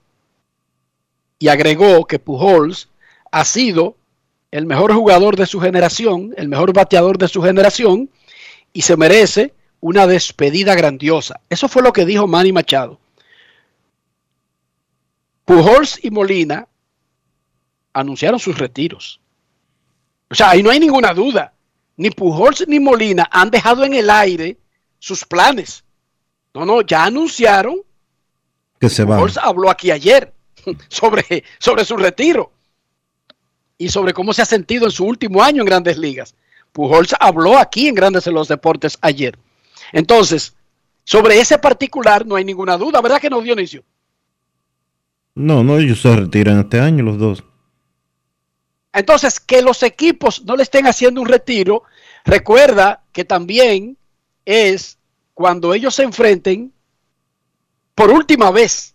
Y agregó que Pujols ha sido el mejor jugador de su generación, el mejor bateador de su generación, y se merece una despedida grandiosa. Eso fue lo que dijo Manny Machado. Pujols y Molina anunciaron sus retiros. O sea, ahí no hay ninguna duda. Ni Pujols ni Molina han dejado en el aire sus planes. No, no, ya anunciaron. Que se va. Pujols habló aquí ayer sobre, sobre su retiro y sobre cómo se ha sentido en su último año en Grandes Ligas. Pujols habló aquí en Grandes en los Deportes ayer. Entonces, sobre ese particular no hay ninguna duda, ¿verdad que no, Dionisio? No, no, ellos se retiran este año los dos. Entonces, que los equipos no le estén haciendo un retiro, recuerda que también es cuando ellos se enfrenten por última vez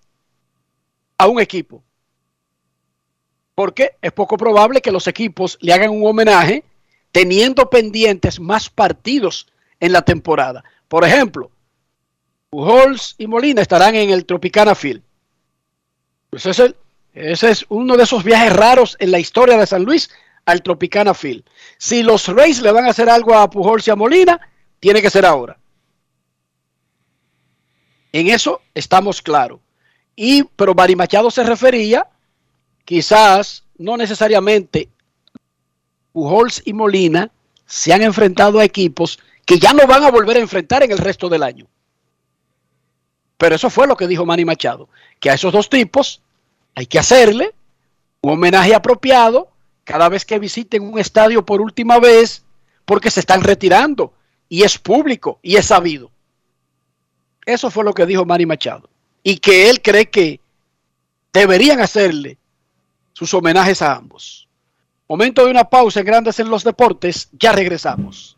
a un equipo. Porque es poco probable que los equipos le hagan un homenaje teniendo pendientes más partidos en la temporada. Por ejemplo, Pujols y Molina estarán en el Tropicana Field. Pues es ese es uno de esos viajes raros en la historia de San Luis al Tropicana Field. Si los Rays le van a hacer algo a Pujols y a Molina, tiene que ser ahora. En eso estamos claros. Y, pero Barry Machado se refería, quizás, no necesariamente, Pujols y Molina se han enfrentado a equipos que ya no van a volver a enfrentar en el resto del año. Pero eso fue lo que dijo Manny Machado, que a esos dos tipos hay que hacerle un homenaje apropiado cada vez que visiten un estadio por última vez, porque se están retirando y es público y es sabido. Eso fue lo que dijo Manny Machado. Y que él cree que deberían hacerle sus homenajes a ambos. Momento de una pausa en Grandes en los Deportes. Ya regresamos.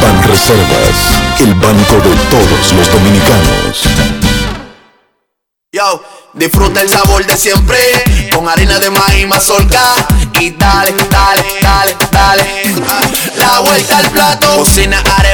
Ban Reservas, el banco de todos los dominicanos. Yo, disfruta el sabor de siempre con harina de maíz mazorca y dale, dale, dale, dale. La vuelta al plato, cocina arepa,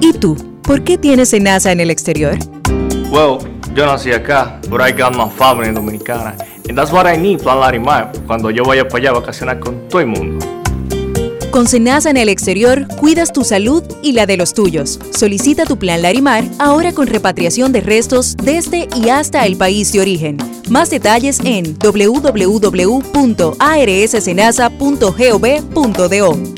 ¿Y tú? ¿Por qué tienes enaza en el exterior? Well, yo nací acá, but I got my family dominicana. And that's what I need, Plan Larimar, cuando yo vaya para allá a vacacionar con todo el mundo. Con Senasa en el exterior, cuidas tu salud y la de los tuyos. Solicita tu plan Larimar ahora con repatriación de restos desde y hasta el país de origen. Más detalles en www.arssenasa.gov.do.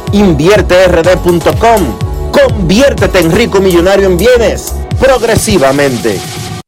invierterd.com. Conviértete en rico millonario en bienes progresivamente.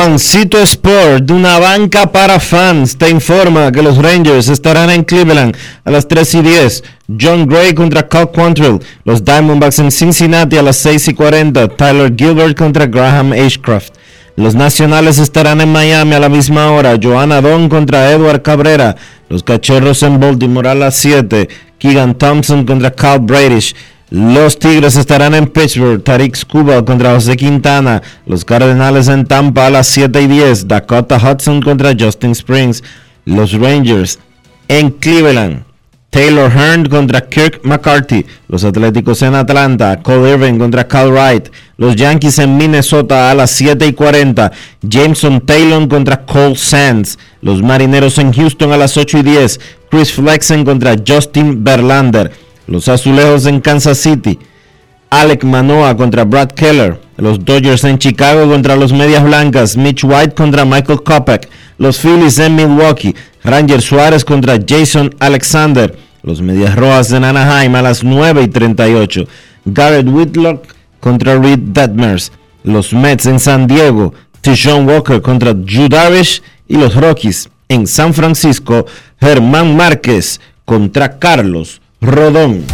Juancito Sport, de una banca para fans, te informa que los Rangers estarán en Cleveland a las 3 y 10. John Gray contra Cal Quantrill. Los Diamondbacks en Cincinnati a las 6 y 40. Tyler Gilbert contra Graham Ashcraft. Los Nacionales estarán en Miami a la misma hora. Joanna Don contra Edward Cabrera. Los Cachorros en Baltimore a las 7. Keegan Thompson contra Cal Bradish. Los Tigres estarán en Pittsburgh, Tariq Scuba contra José Quintana. Los Cardenales en Tampa a las 7 y 10. Dakota Hudson contra Justin Springs. Los Rangers en Cleveland. Taylor Hearn contra Kirk McCarthy. Los Atléticos en Atlanta. Cole Irving contra Cal Wright. Los Yankees en Minnesota a las 7 y 40. Jameson Taylor contra Cole Sands. Los Marineros en Houston a las 8 y 10. Chris Flexen contra Justin Verlander. Los Azulejos en Kansas City. Alec Manoa contra Brad Keller. Los Dodgers en Chicago contra los Medias Blancas. Mitch White contra Michael Kopech. Los Phillies en Milwaukee. Ranger Suárez contra Jason Alexander. Los Medias Rojas en Anaheim a las 9 y 38. Garrett Whitlock contra Reed Detmers. Los Mets en San Diego. Tishon Walker contra Drew Darvish. Y los Rockies en San Francisco. Germán Márquez contra Carlos Rodón.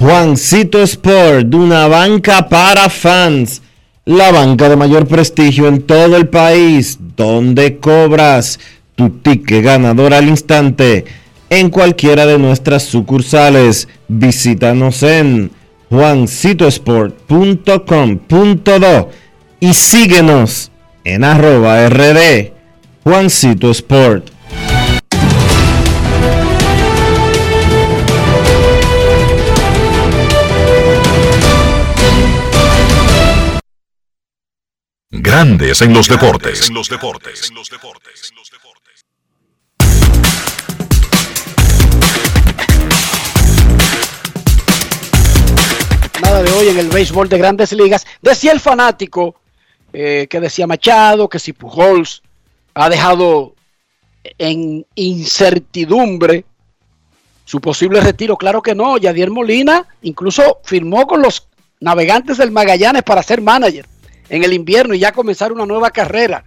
Juancito Sport, una banca para fans, la banca de mayor prestigio en todo el país, donde cobras tu ticket ganador al instante en cualquiera de nuestras sucursales. Visítanos en juancitosport.com.do y síguenos en arroba rd Juancito Sport. Grandes en los deportes. Nada de hoy en el béisbol de grandes ligas. Decía el fanático eh, que decía Machado, que si Pujols ha dejado en incertidumbre su posible retiro. Claro que no. Yadier Molina incluso firmó con los navegantes del Magallanes para ser manager en el invierno y ya comenzar una nueva carrera.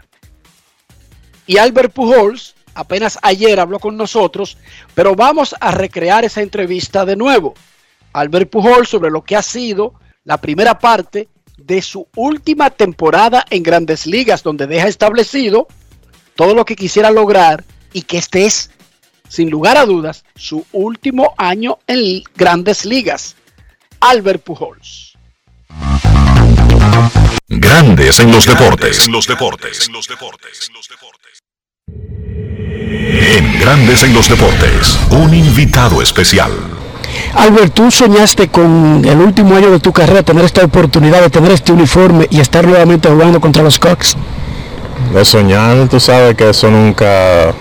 Y Albert Pujols apenas ayer habló con nosotros, pero vamos a recrear esa entrevista de nuevo. Albert Pujols sobre lo que ha sido la primera parte de su última temporada en Grandes Ligas, donde deja establecido todo lo que quisiera lograr y que este es, sin lugar a dudas, su último año en Grandes Ligas. Albert Pujols. Grandes en los deportes. En los deportes. En los deportes. En Grandes en los deportes, un invitado especial. Albert, tú soñaste con el último año de tu carrera tener esta oportunidad de tener este uniforme y estar nuevamente jugando contra los Cox. De soñar, tú sabes que eso nunca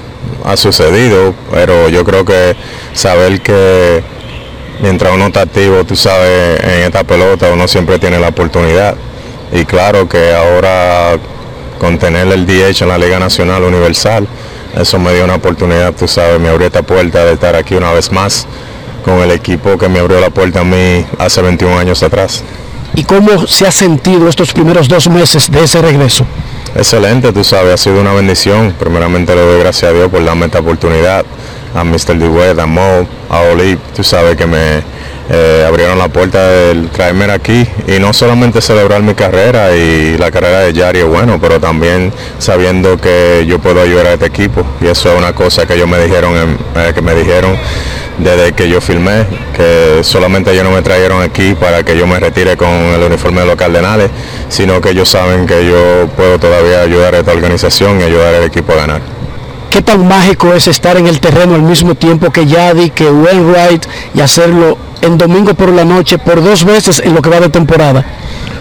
ha sucedido, pero yo creo que saber que mientras uno está activo, tú sabes, en esta pelota uno siempre tiene la oportunidad. Y claro que ahora con tener el DH en la Liga Nacional Universal, eso me dio una oportunidad, tú sabes, me abrió esta puerta de estar aquí una vez más con el equipo que me abrió la puerta a mí hace 21 años atrás. ¿Y cómo se ha sentido estos primeros dos meses de ese regreso? Excelente, tú sabes, ha sido una bendición. Primeramente le doy gracias a Dios por darme esta oportunidad. A Mr. Dewey, a Mo, a Oli, tú sabes que me eh, abrieron la puerta del traerme aquí y no solamente celebrar mi carrera y la carrera de Yari es bueno, pero también sabiendo que yo puedo ayudar a este equipo y eso es una cosa que ellos me dijeron, eh, que me dijeron desde que yo filmé, que solamente ellos no me trajeron aquí para que yo me retire con el uniforme de los Cardenales, sino que ellos saben que yo puedo todavía ayudar a esta organización y ayudar al equipo a ganar. ¿Qué tan mágico es estar en el terreno al mismo tiempo que Yadi, que Wainwright y hacerlo en domingo por la noche por dos veces en lo que va de temporada?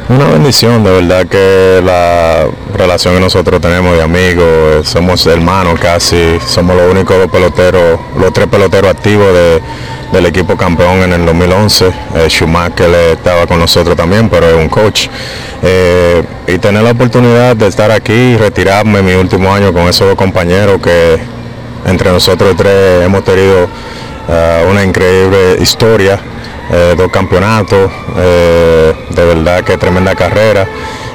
Una bendición, de verdad que la relación que nosotros tenemos de amigos, eh, somos hermanos casi, somos los únicos peloteros, los tres peloteros activos del equipo campeón en el 2011. Eh, Schumacher estaba con nosotros también, pero es un coach. Eh, y tener la oportunidad de estar aquí y retirarme mi último año con esos dos compañeros que entre nosotros tres hemos tenido una increíble historia eh, dos campeonatos, eh, de verdad que tremenda carrera.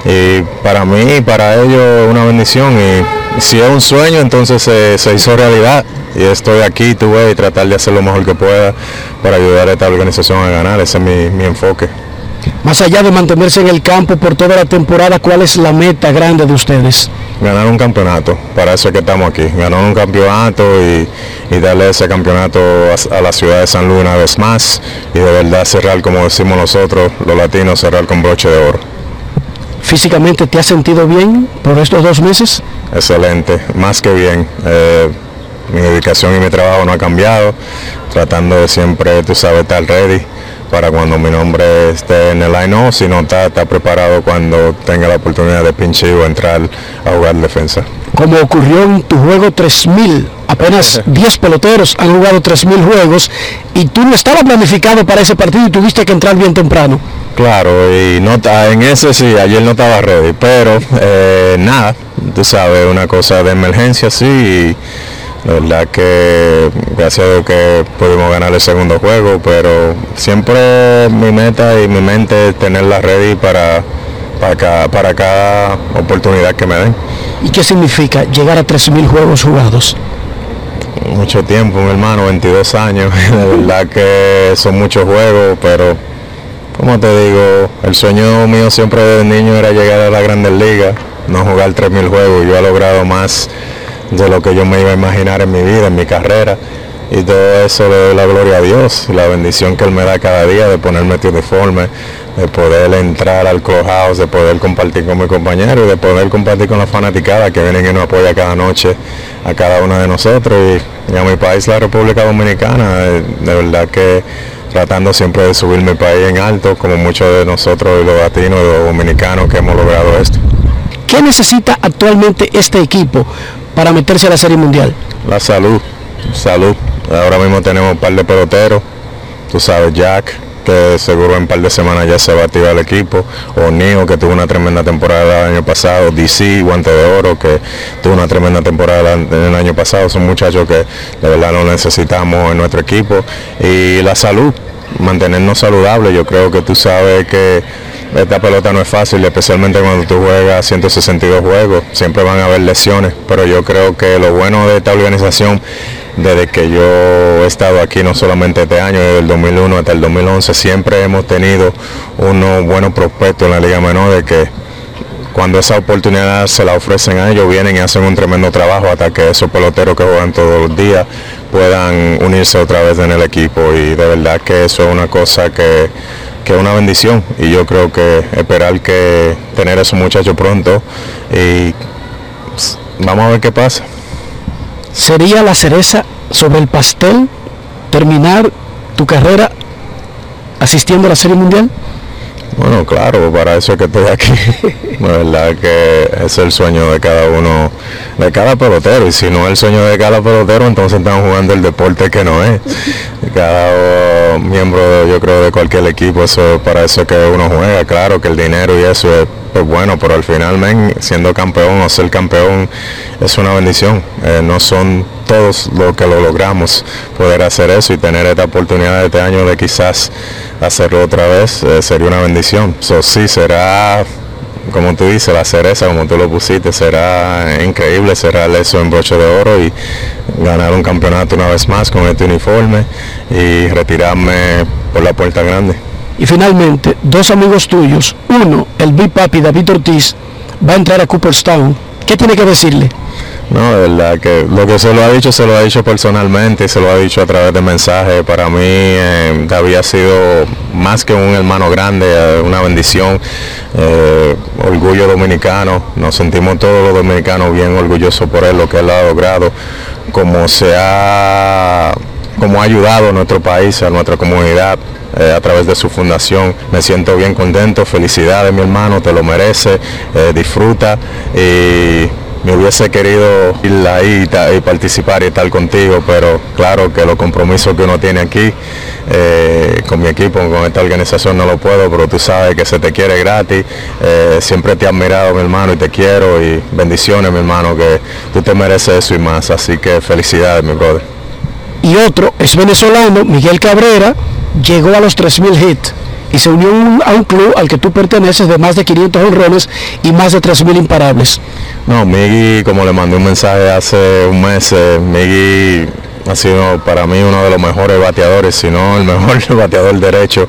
Y para mí, para ellos, una bendición. Y si es un sueño, entonces se, hizo realidad. Y estoy aquí, tuve y tratar de hacer lo mejor que pueda para ayudar a esta organización a ganar. Ese es mi, mi enfoque. Más allá de mantenerse en el campo por toda la temporada, ¿cuál es la meta grande de ustedes? Ganar un campeonato, para eso es que estamos aquí. Ganar un campeonato y, darle ese campeonato a, la ciudad de San Luis una vez más y de verdad cerrar, como decimos nosotros, los latinos, cerrar con broche de oro. ¿Físicamente te has sentido bien por estos dos meses? Excelente, más que bien. Eh, mi dedicación y mi trabajo no ha cambiado, tratando de siempre, tú sabes, estar ready para cuando mi nombre esté en el line si no está, está preparado cuando tenga la oportunidad de pinche o entrar a jugar defensa. Como ocurrió en tu juego 3000, apenas 10 peloteros han jugado 3000 juegos y tú no estabas planificado para ese partido y tuviste que entrar bien temprano. Claro, y no en ese sí, ayer no estaba ready, pero eh, nada, tú sabes, una cosa de emergencia sí. La verdad que gracias a Dios que pudimos ganar el segundo juego, pero siempre mi meta y mi mente es tenerla ready para, para, para cada oportunidad que me den. ¿Y qué significa llegar a 3.000 juegos jugados? Mucho tiempo, mi hermano, 22 años. De verdad que son muchos juegos, pero como te digo, el sueño mío siempre desde niño era llegar a la Grandes Ligas, no jugar 3.000 juegos. Yo he logrado más de lo que yo me iba a imaginar en mi vida, en mi carrera. Y todo eso le doy la gloria a Dios, la bendición que Él me da cada día de ponerme este uniforme, de poder entrar al clubhouse, de poder compartir con mi compañero y de poder compartir con la fanaticada que vienen y nos apoya cada noche a cada uno de nosotros. Y, a mi país, la República Dominicana, de, de verdad que tratando siempre de subir mi país en alto, como muchos de nosotros, los latinos, los dominicanos que hemos logrado esto. ¿Qué necesita actualmente este equipo para meterse a la Serie Mundial? La salud, salud. Ahora mismo tenemos un par de peloteros, tú sabes, Jack, que seguro en par de semanas ya se va a activar el equipo, o Nio, que tuvo una tremenda temporada el año pasado, DC, Guante de Oro, que tuvo una tremenda temporada el año pasado, son muchachos que de verdad lo necesitamos en nuestro equipo, y la salud, mantenernos saludables, yo creo que tú sabes que esta pelota no es fácil, especialmente cuando tú juegas 162 juegos, siempre van a haber lesiones, pero yo creo que lo bueno de esta organización, desde que yo he estado aquí, no solamente este año, desde el 2001 hasta el 2011, siempre hemos tenido unos buenos prospectos en la Liga Menor de que cuando esa oportunidad se la ofrecen a ellos, vienen y hacen un tremendo trabajo hasta que esos peloteros que juegan todos los días puedan unirse otra vez en el equipo y de verdad que eso es una cosa que que es una bendición y yo creo que esperar que tener a esos muchachos pronto y vamos a ver qué pasa. ¿Sería la cereza sobre el pastel terminar tu carrera asistiendo a la Serie Mundial? Bueno, claro, para eso es que estoy aquí. La verdad que es el sueño de cada uno, de cada pelotero. Y si no es el sueño de cada pelotero, entonces están jugando el deporte que no es. Cada miembro, yo creo, de cualquier equipo, eso para eso es que uno juega. Claro que el dinero y eso es, es bueno, pero al final, men, siendo campeón o ser campeón es una bendición. Eh, no son todos los que lo logramos poder hacer eso y tener esta oportunidad este año de quizás hacerlo otra vez eh, sería una bendición. So, sí, será, como tú dices, la cereza, como tú lo pusiste, será increíble cerrar eso en broche de oro y ganar un campeonato una vez más con este uniforme y retirarme por la puerta grande. Y finalmente, dos amigos tuyos, uno, el Big Papi David Ortiz, va a entrar a Cooperstown. ¿Qué tiene que decirle? No, de verdad que lo que se lo ha dicho, se lo ha dicho personalmente, se lo ha dicho a través de mensajes. Para mí, eh, David ha sido más que un hermano grande, eh, una bendición, eh, orgullo dominicano. Nos sentimos todos los dominicanos bien orgullosos por él, lo que él ha logrado, como se ha, como ha ayudado a nuestro país, a nuestra comunidad. Eh, a través de su fundación. Me siento bien contento, felicidades mi hermano, te lo merece, eh, disfruta y me hubiese querido ir ahí y, participar y estar contigo, pero claro que los compromisos que uno tiene aquí eh, con mi equipo, con esta organización no lo puedo, pero tú sabes que se te quiere gratis, siempre te he admirado mi hermano y te quiero y bendiciones mi hermano, que tú te mereces eso y más, así que felicidades mi brother. Y otro es venezolano, Miguel Cabrera, llegó a los 3.000 hits y se unió un- a un club al que tú perteneces de más de 500 honrones y más de 3.000 imparables. No, Miggy, como le mandé un mensaje hace un mes, eh, Miggy ha sido para mí uno de los mejores bateadores, si no el mejor bateador derecho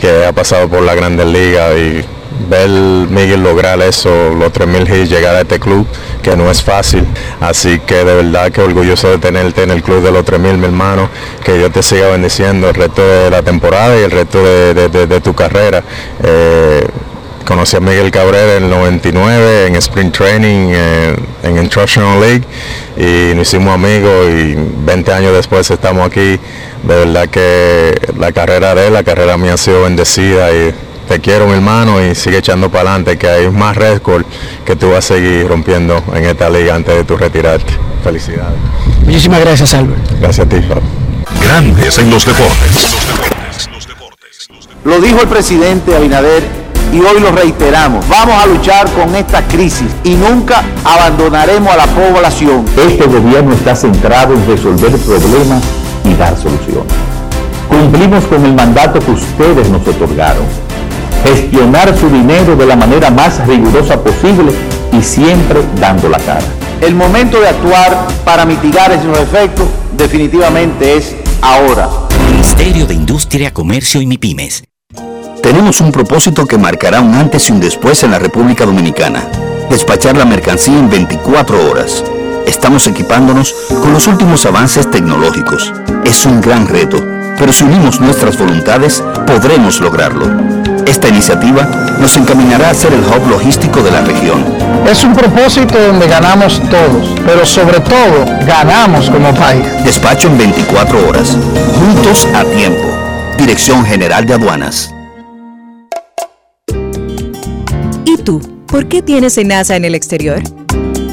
que ha pasado por la Grandes Ligas y ver Miguel lograr eso, los 3.000 hits, llegar a este club, que no es fácil. Así que de verdad que orgulloso de tenerte en el club de los 3.000, mi hermano, que Dios te siga bendiciendo el resto de la temporada y el resto de, de- tu carrera. Eh, Conocí a Miguel Cabrera en el 99 en Spring Training eh, en Instructional League y nos hicimos amigos y 20 años después estamos aquí. De verdad que la carrera de él, la carrera mía ha sido bendecida y te quiero mi hermano y sigue echando para adelante que hay más récord que tú vas a seguir rompiendo en esta liga antes de tu retirarte. Felicidades. Muchísimas gracias, Albert. Gracias a ti, Fab. Grandes en los deportes. Lo dijo el presidente Abinader y hoy lo reiteramos. Vamos a luchar con esta crisis y nunca abandonaremos a la población. Este gobierno está centrado en resolver problemas y dar soluciones. Cumplimos con el mandato que ustedes nos otorgaron. Gestionar su dinero de la manera más rigurosa posible y siempre dando la cara. El momento de actuar para mitigar esos efectos definitivamente es ahora. Ministerio de Industria, Comercio y MIPIMES. Tenemos un propósito que marcará un antes y un después en la República Dominicana. Despachar la mercancía en 24 horas. Estamos equipándonos con los últimos avances tecnológicos. Es un gran reto, pero si unimos nuestras voluntades, podremos lograrlo. Esta iniciativa nos encaminará a ser el hub logístico de la región. Es un propósito donde ganamos todos, pero sobre todo ganamos como país. Despacho en 24 horas. Juntos a tiempo. Dirección General de Aduanas. ¿Y tú? ¿Por qué tienes NASA en el exterior?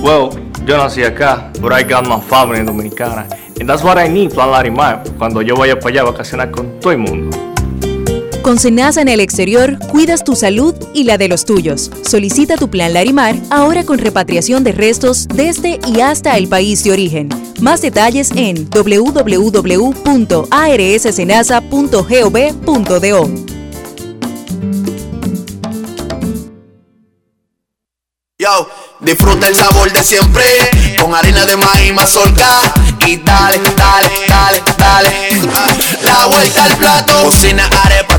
Well, yo nací acá, but I got my family dominicana. And that's what I need, Plan Larimar, cuando yo vaya para allá a vacacionar con todo el mundo. Con Senasa en el exterior, cuidas tu salud y la de los tuyos. Solicita tu plan Larimar ahora con repatriación de restos desde y hasta el país de origen. Más detalles en www.arssenasa.gov.do. Yo, disfruta el sabor de siempre con harina de maíz mazorca y dale, dale, dale, dale. La vuelta al plato, cocina arepa,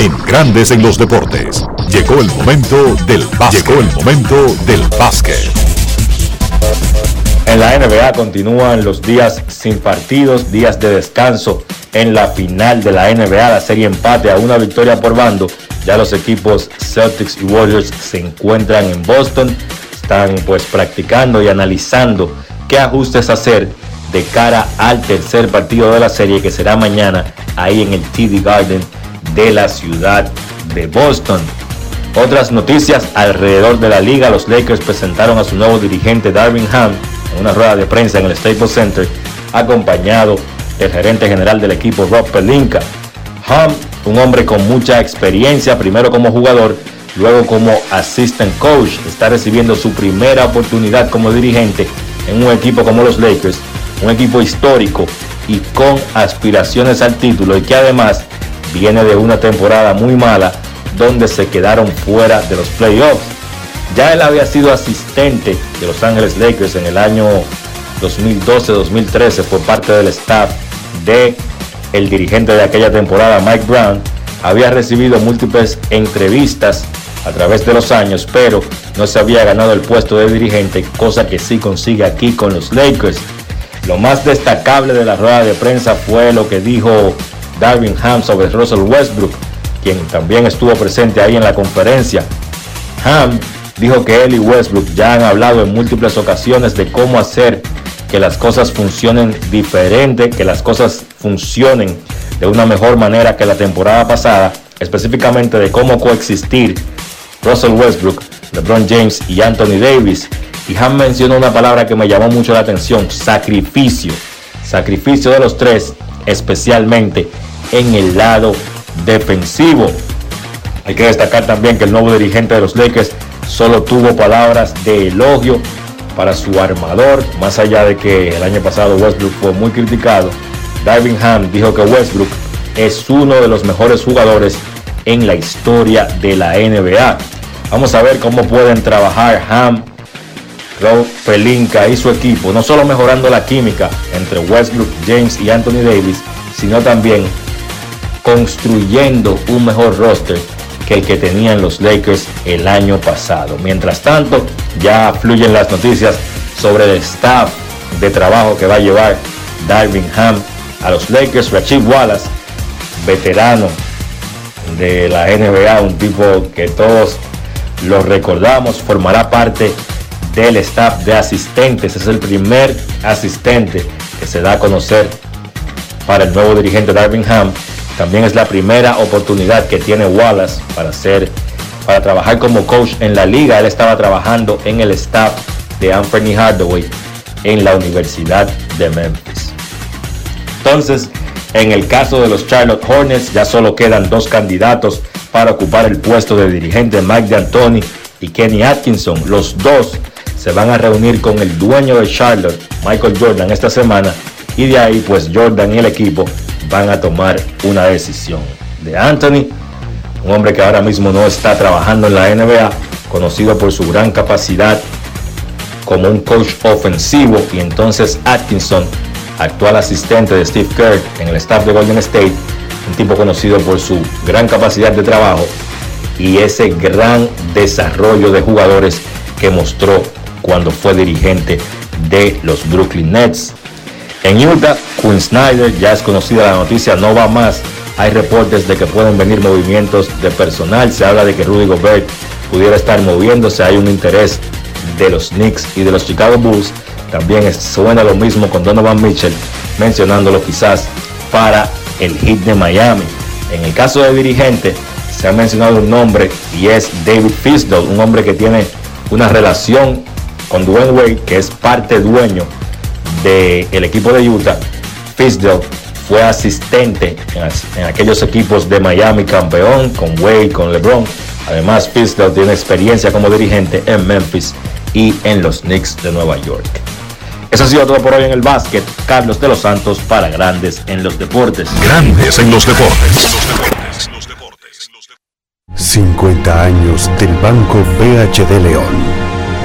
En Grandes en los Deportes. Llegó el momento del básquet. Llegó el momento del básquet. En la NBA continúan los días sin partidos, días de descanso. En la final de la NBA, la serie empate a una victoria por bando. Ya los equipos Celtics y Warriors se encuentran en Boston. Están pues practicando y analizando qué ajustes hacer de cara al tercer partido de la serie que será mañana ahí en el TD Garden de la ciudad de Boston. Otras noticias alrededor de la liga, los Lakers presentaron a su nuevo dirigente Darvin Ham en una rueda de prensa en el Staples Center, acompañado del gerente general del equipo Rob Pelinka. Ham, un hombre con mucha experiencia, primero como jugador, luego como assistant coach, está recibiendo su primera oportunidad como dirigente en un equipo como los Lakers, un equipo histórico y con aspiraciones al título y que además viene de una temporada muy mala donde se quedaron fuera de los playoffs. Ya él había sido asistente de Los Ángeles Lakers en el año 2012-2013 por parte del staff de el dirigente de aquella temporada, Mike Brown. Había recibido múltiples entrevistas a través de los años, pero no se había ganado el puesto de dirigente, cosa que sí consigue aquí con los Lakers. Lo más destacable de la rueda de prensa fue lo que dijo Darvin Ham sobre Russell Westbrook, quien también estuvo presente ahí en la conferencia. Ham dijo que él y Westbrook ya han hablado en múltiples ocasiones de cómo hacer que las cosas funcionen diferente, que las cosas funcionen de una mejor manera que la temporada pasada, específicamente de cómo coexistir Russell Westbrook, LeBron James y Anthony Davis. Y Ham mencionó una palabra que me llamó mucho la atención, sacrificio. Sacrificio de los tres, especialmente en el lado defensivo. Hay que destacar también que el nuevo dirigente de los Lakers solo tuvo palabras de elogio para su armador, más allá de que el año pasado Westbrook fue muy criticado. Darvin Ham dijo que Westbrook es uno de los mejores jugadores en la historia de la NBA. Vamos a ver cómo pueden trabajar Ham, Rob Pelinka y su equipo, no solo mejorando la química entre Westbrook, James y Anthony Davis, sino también construyendo un mejor roster que el que tenían los Lakers el año pasado. Mientras tanto, ya fluyen las noticias sobre el staff de trabajo que va a llevar Darvin Ham a los Lakers. Rachid Wallace, veterano de la NBA, un tipo que todos lo recordamos, formará parte del staff de asistentes. Es el primer asistente que se da a conocer para el nuevo dirigente Darvin Ham. También es la primera oportunidad que tiene Wallace para para trabajar como coach en la liga. Él estaba trabajando en el staff de Anthony Hardaway en la Universidad de Memphis. Entonces, en el caso de los Charlotte Hornets, ya solo quedan dos candidatos para ocupar el puesto de dirigente, Mike D'Antoni y Kenny Atkinson. Los dos se van a reunir con el dueño de Charlotte, Michael Jordan, esta semana. Y de ahí, pues Jordan y el equipo van a tomar una decisión. De Anthony, un hombre que ahora mismo no está trabajando en la NBA, conocido por su gran capacidad como un coach ofensivo. Y entonces Atkinson, actual asistente de Steve Kerr en el staff de Golden State, un tipo conocido por su gran capacidad de trabajo y ese gran desarrollo de jugadores que mostró cuando fue dirigente de los Brooklyn Nets. En Utah, Quinn Snyder, ya es conocida la noticia, no va más. Hay reportes de que pueden venir movimientos de personal. Se habla de que Rudy Gobert pudiera estar moviéndose. Hay un interés de los Knicks y de los Chicago Bulls. También suena lo mismo con Donovan Mitchell, mencionándolo quizás para el hit de Miami. En el caso de dirigente, se ha mencionado un nombre y es David Fisdale, un hombre que tiene una relación con Dwayne Wade, que es parte dueño del equipo de Utah, Fizdale fue asistente en, en, aquellos equipos de Miami campeón, con Wade, con LeBron. Además, Fizdale tiene experiencia como dirigente en Memphis y en los Knicks de Nueva York. Eso ha sido todo por hoy en el básquet. Carlos de los Santos para Grandes en los Deportes. Grandes en los Deportes. 50 años del Banco BHD León.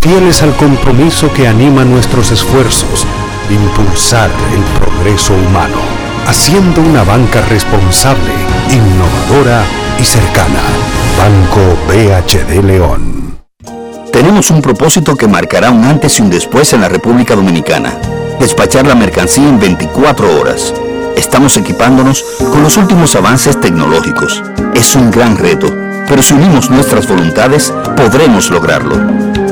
fieles al compromiso que anima nuestros esfuerzos, impulsar el progreso humano, haciendo una banca responsable, innovadora y cercana. Banco BHD León. Tenemos un propósito que marcará un antes y un después en la República Dominicana. Despachar la mercancía en 24 horas. Estamos equipándonos con los últimos avances tecnológicos. Es un gran reto, pero si unimos nuestras voluntades, podremos lograrlo.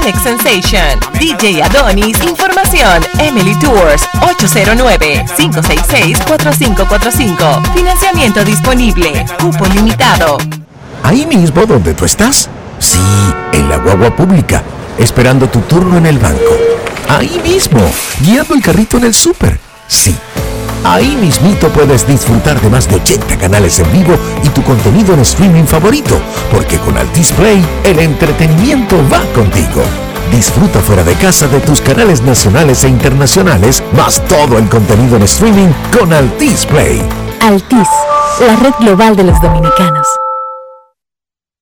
Alex Sensation, DJ Adonis, Información, Emily Tours, 809-566-4545. Financiamiento disponible, cupo limitado. Ahí mismo donde tú estás. Sí, en la guagua pública, esperando tu turno en el banco. Ahí mismo, guiando el carrito en el súper. Sí. Ahí mismito puedes disfrutar de más de 80 canales en vivo y tu contenido en streaming favorito, porque con Altis Play el entretenimiento va contigo. Disfruta fuera de casa de tus canales nacionales e internacionales, más todo el contenido en streaming con Altis Play. Altis, la red global de los dominicanos.